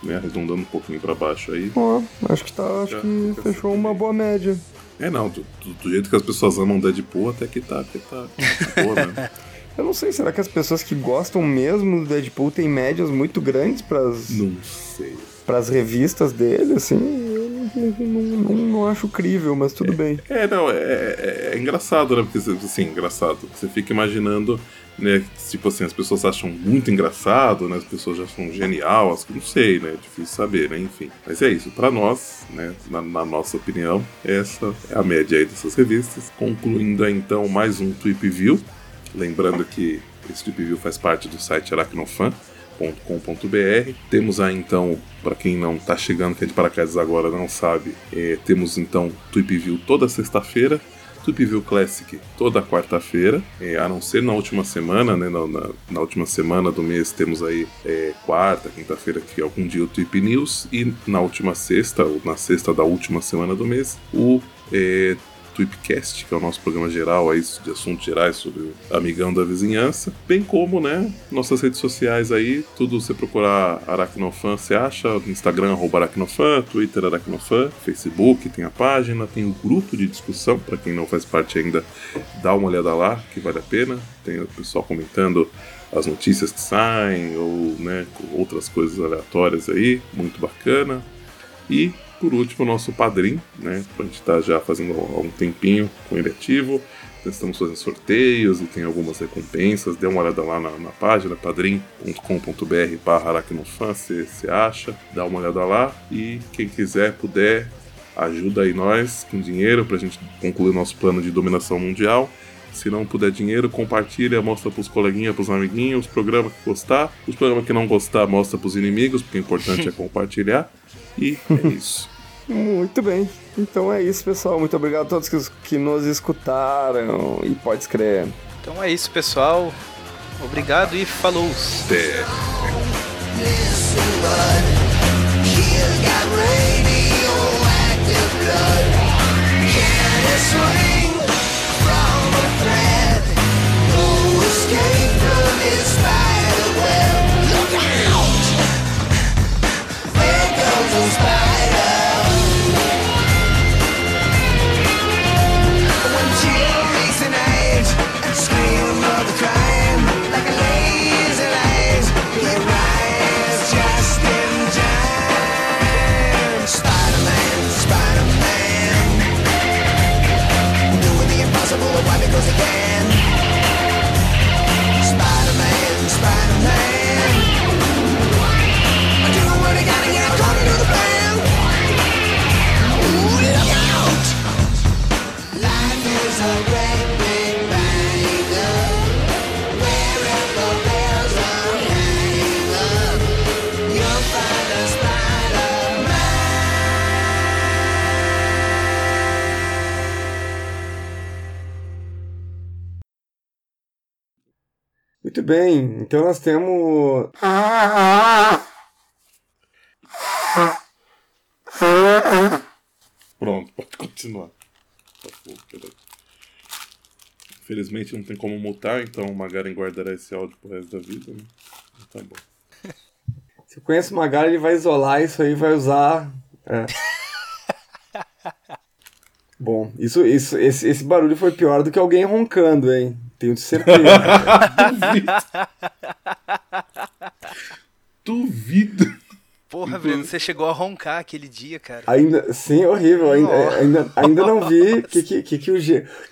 Né, arredondando um pouquinho para baixo aí. Ó, acho que tá, acho que fechou uma boa média. É, não, do, do, do, jeito que as pessoas amam Deadpool, até que tá, até tá, tá boa, né? *laughs* Eu não sei, será que as pessoas que gostam mesmo do Deadpool têm médias muito grandes para Não sei. Para as revistas dele, assim? Não, não, não acho crível, mas tudo é, bem. É, não, é, é, é, engraçado, né? Porque, assim, engraçado. Você fica imaginando, né? Tipo assim, as pessoas acham muito engraçado, né? As pessoas já acham genial, as, não sei, né? É difícil saber, né? Enfim. Mas é isso, para nós, né? Na, na, nossa opinião, essa é a média aí dessas revistas. Concluindo então, mais um Tweep View. Lembrando que esse Tweep View faz parte do site Aracnofan com.br Temos aí então, para quem não está chegando, que é de paraquedas agora não sabe, é, temos então Tweep View toda sexta-feira, Tweep View Classic toda quarta-feira, é, a não ser na última semana, né? Na, na, na última semana do mês temos aí é, quarta, quinta-feira, que algum dia o Tweep News, e na última sexta, ou na sexta da última semana do mês, o é, Tweepcast, que é o nosso programa geral aí de assuntos gerais sobre o amigão da vizinhança, bem como, né, nossas redes sociais aí, tudo você procurar Aracnofan, você acha, Instagram arroba Aracnofan, Twitter Aracnofan, Facebook tem a página, tem o grupo de discussão, para quem não faz parte ainda, dá uma olhada lá, que vale a pena, tem o pessoal comentando as notícias que saem ou né, outras coisas aleatórias aí, muito bacana. E por último, o nosso padrinho, né? A gente está já fazendo há um tempinho com ele ativo. Estamos fazendo sorteios e tem algumas recompensas. Dê uma olhada lá na, na página padrim.com.br barra aracnofan, você acha. Dá uma olhada lá. E quem quiser, puder, ajuda aí nós com dinheiro para a gente concluir nosso plano de dominação mundial. Se não puder dinheiro, compartilha, mostra pros coleguinhas, pros amiguinhos, os programas que gostar. Os programas que não gostar, mostra pros inimigos, porque o importante é *laughs* compartilhar. E é *laughs* isso. Muito bem. Então é isso, pessoal. Muito obrigado a todos que, que nos escutaram. E pode escrever. Então é isso, pessoal. Obrigado e falou. Até. Muito bem, então nós temos. Pronto, pode continuar. Infelizmente não tem como mutar, então o Magaren guardará esse áudio pro resto da vida, né? Tá bom. Se conhece o Magaren, ele vai isolar isso aí vai usar. É. *laughs* Bom, isso, isso, esse, esse barulho foi pior do que alguém roncando, hein? Tenho certeza. Duvido. *laughs* Duvido. Porra, Breno, você chegou a roncar aquele dia, cara. Ainda, sim, horrível. Ainda, oh. ainda, ainda não vi o *laughs* que, que, que, que, o,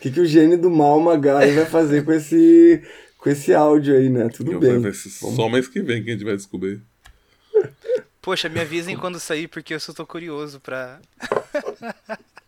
que, que o gênio do mal Magai vai fazer com esse, com esse áudio aí, né? Tudo Eu bem. Vai só mês que vem que a gente vai descobrir. Poxa, me avisem quando sair, porque eu só tô curioso pra. *laughs*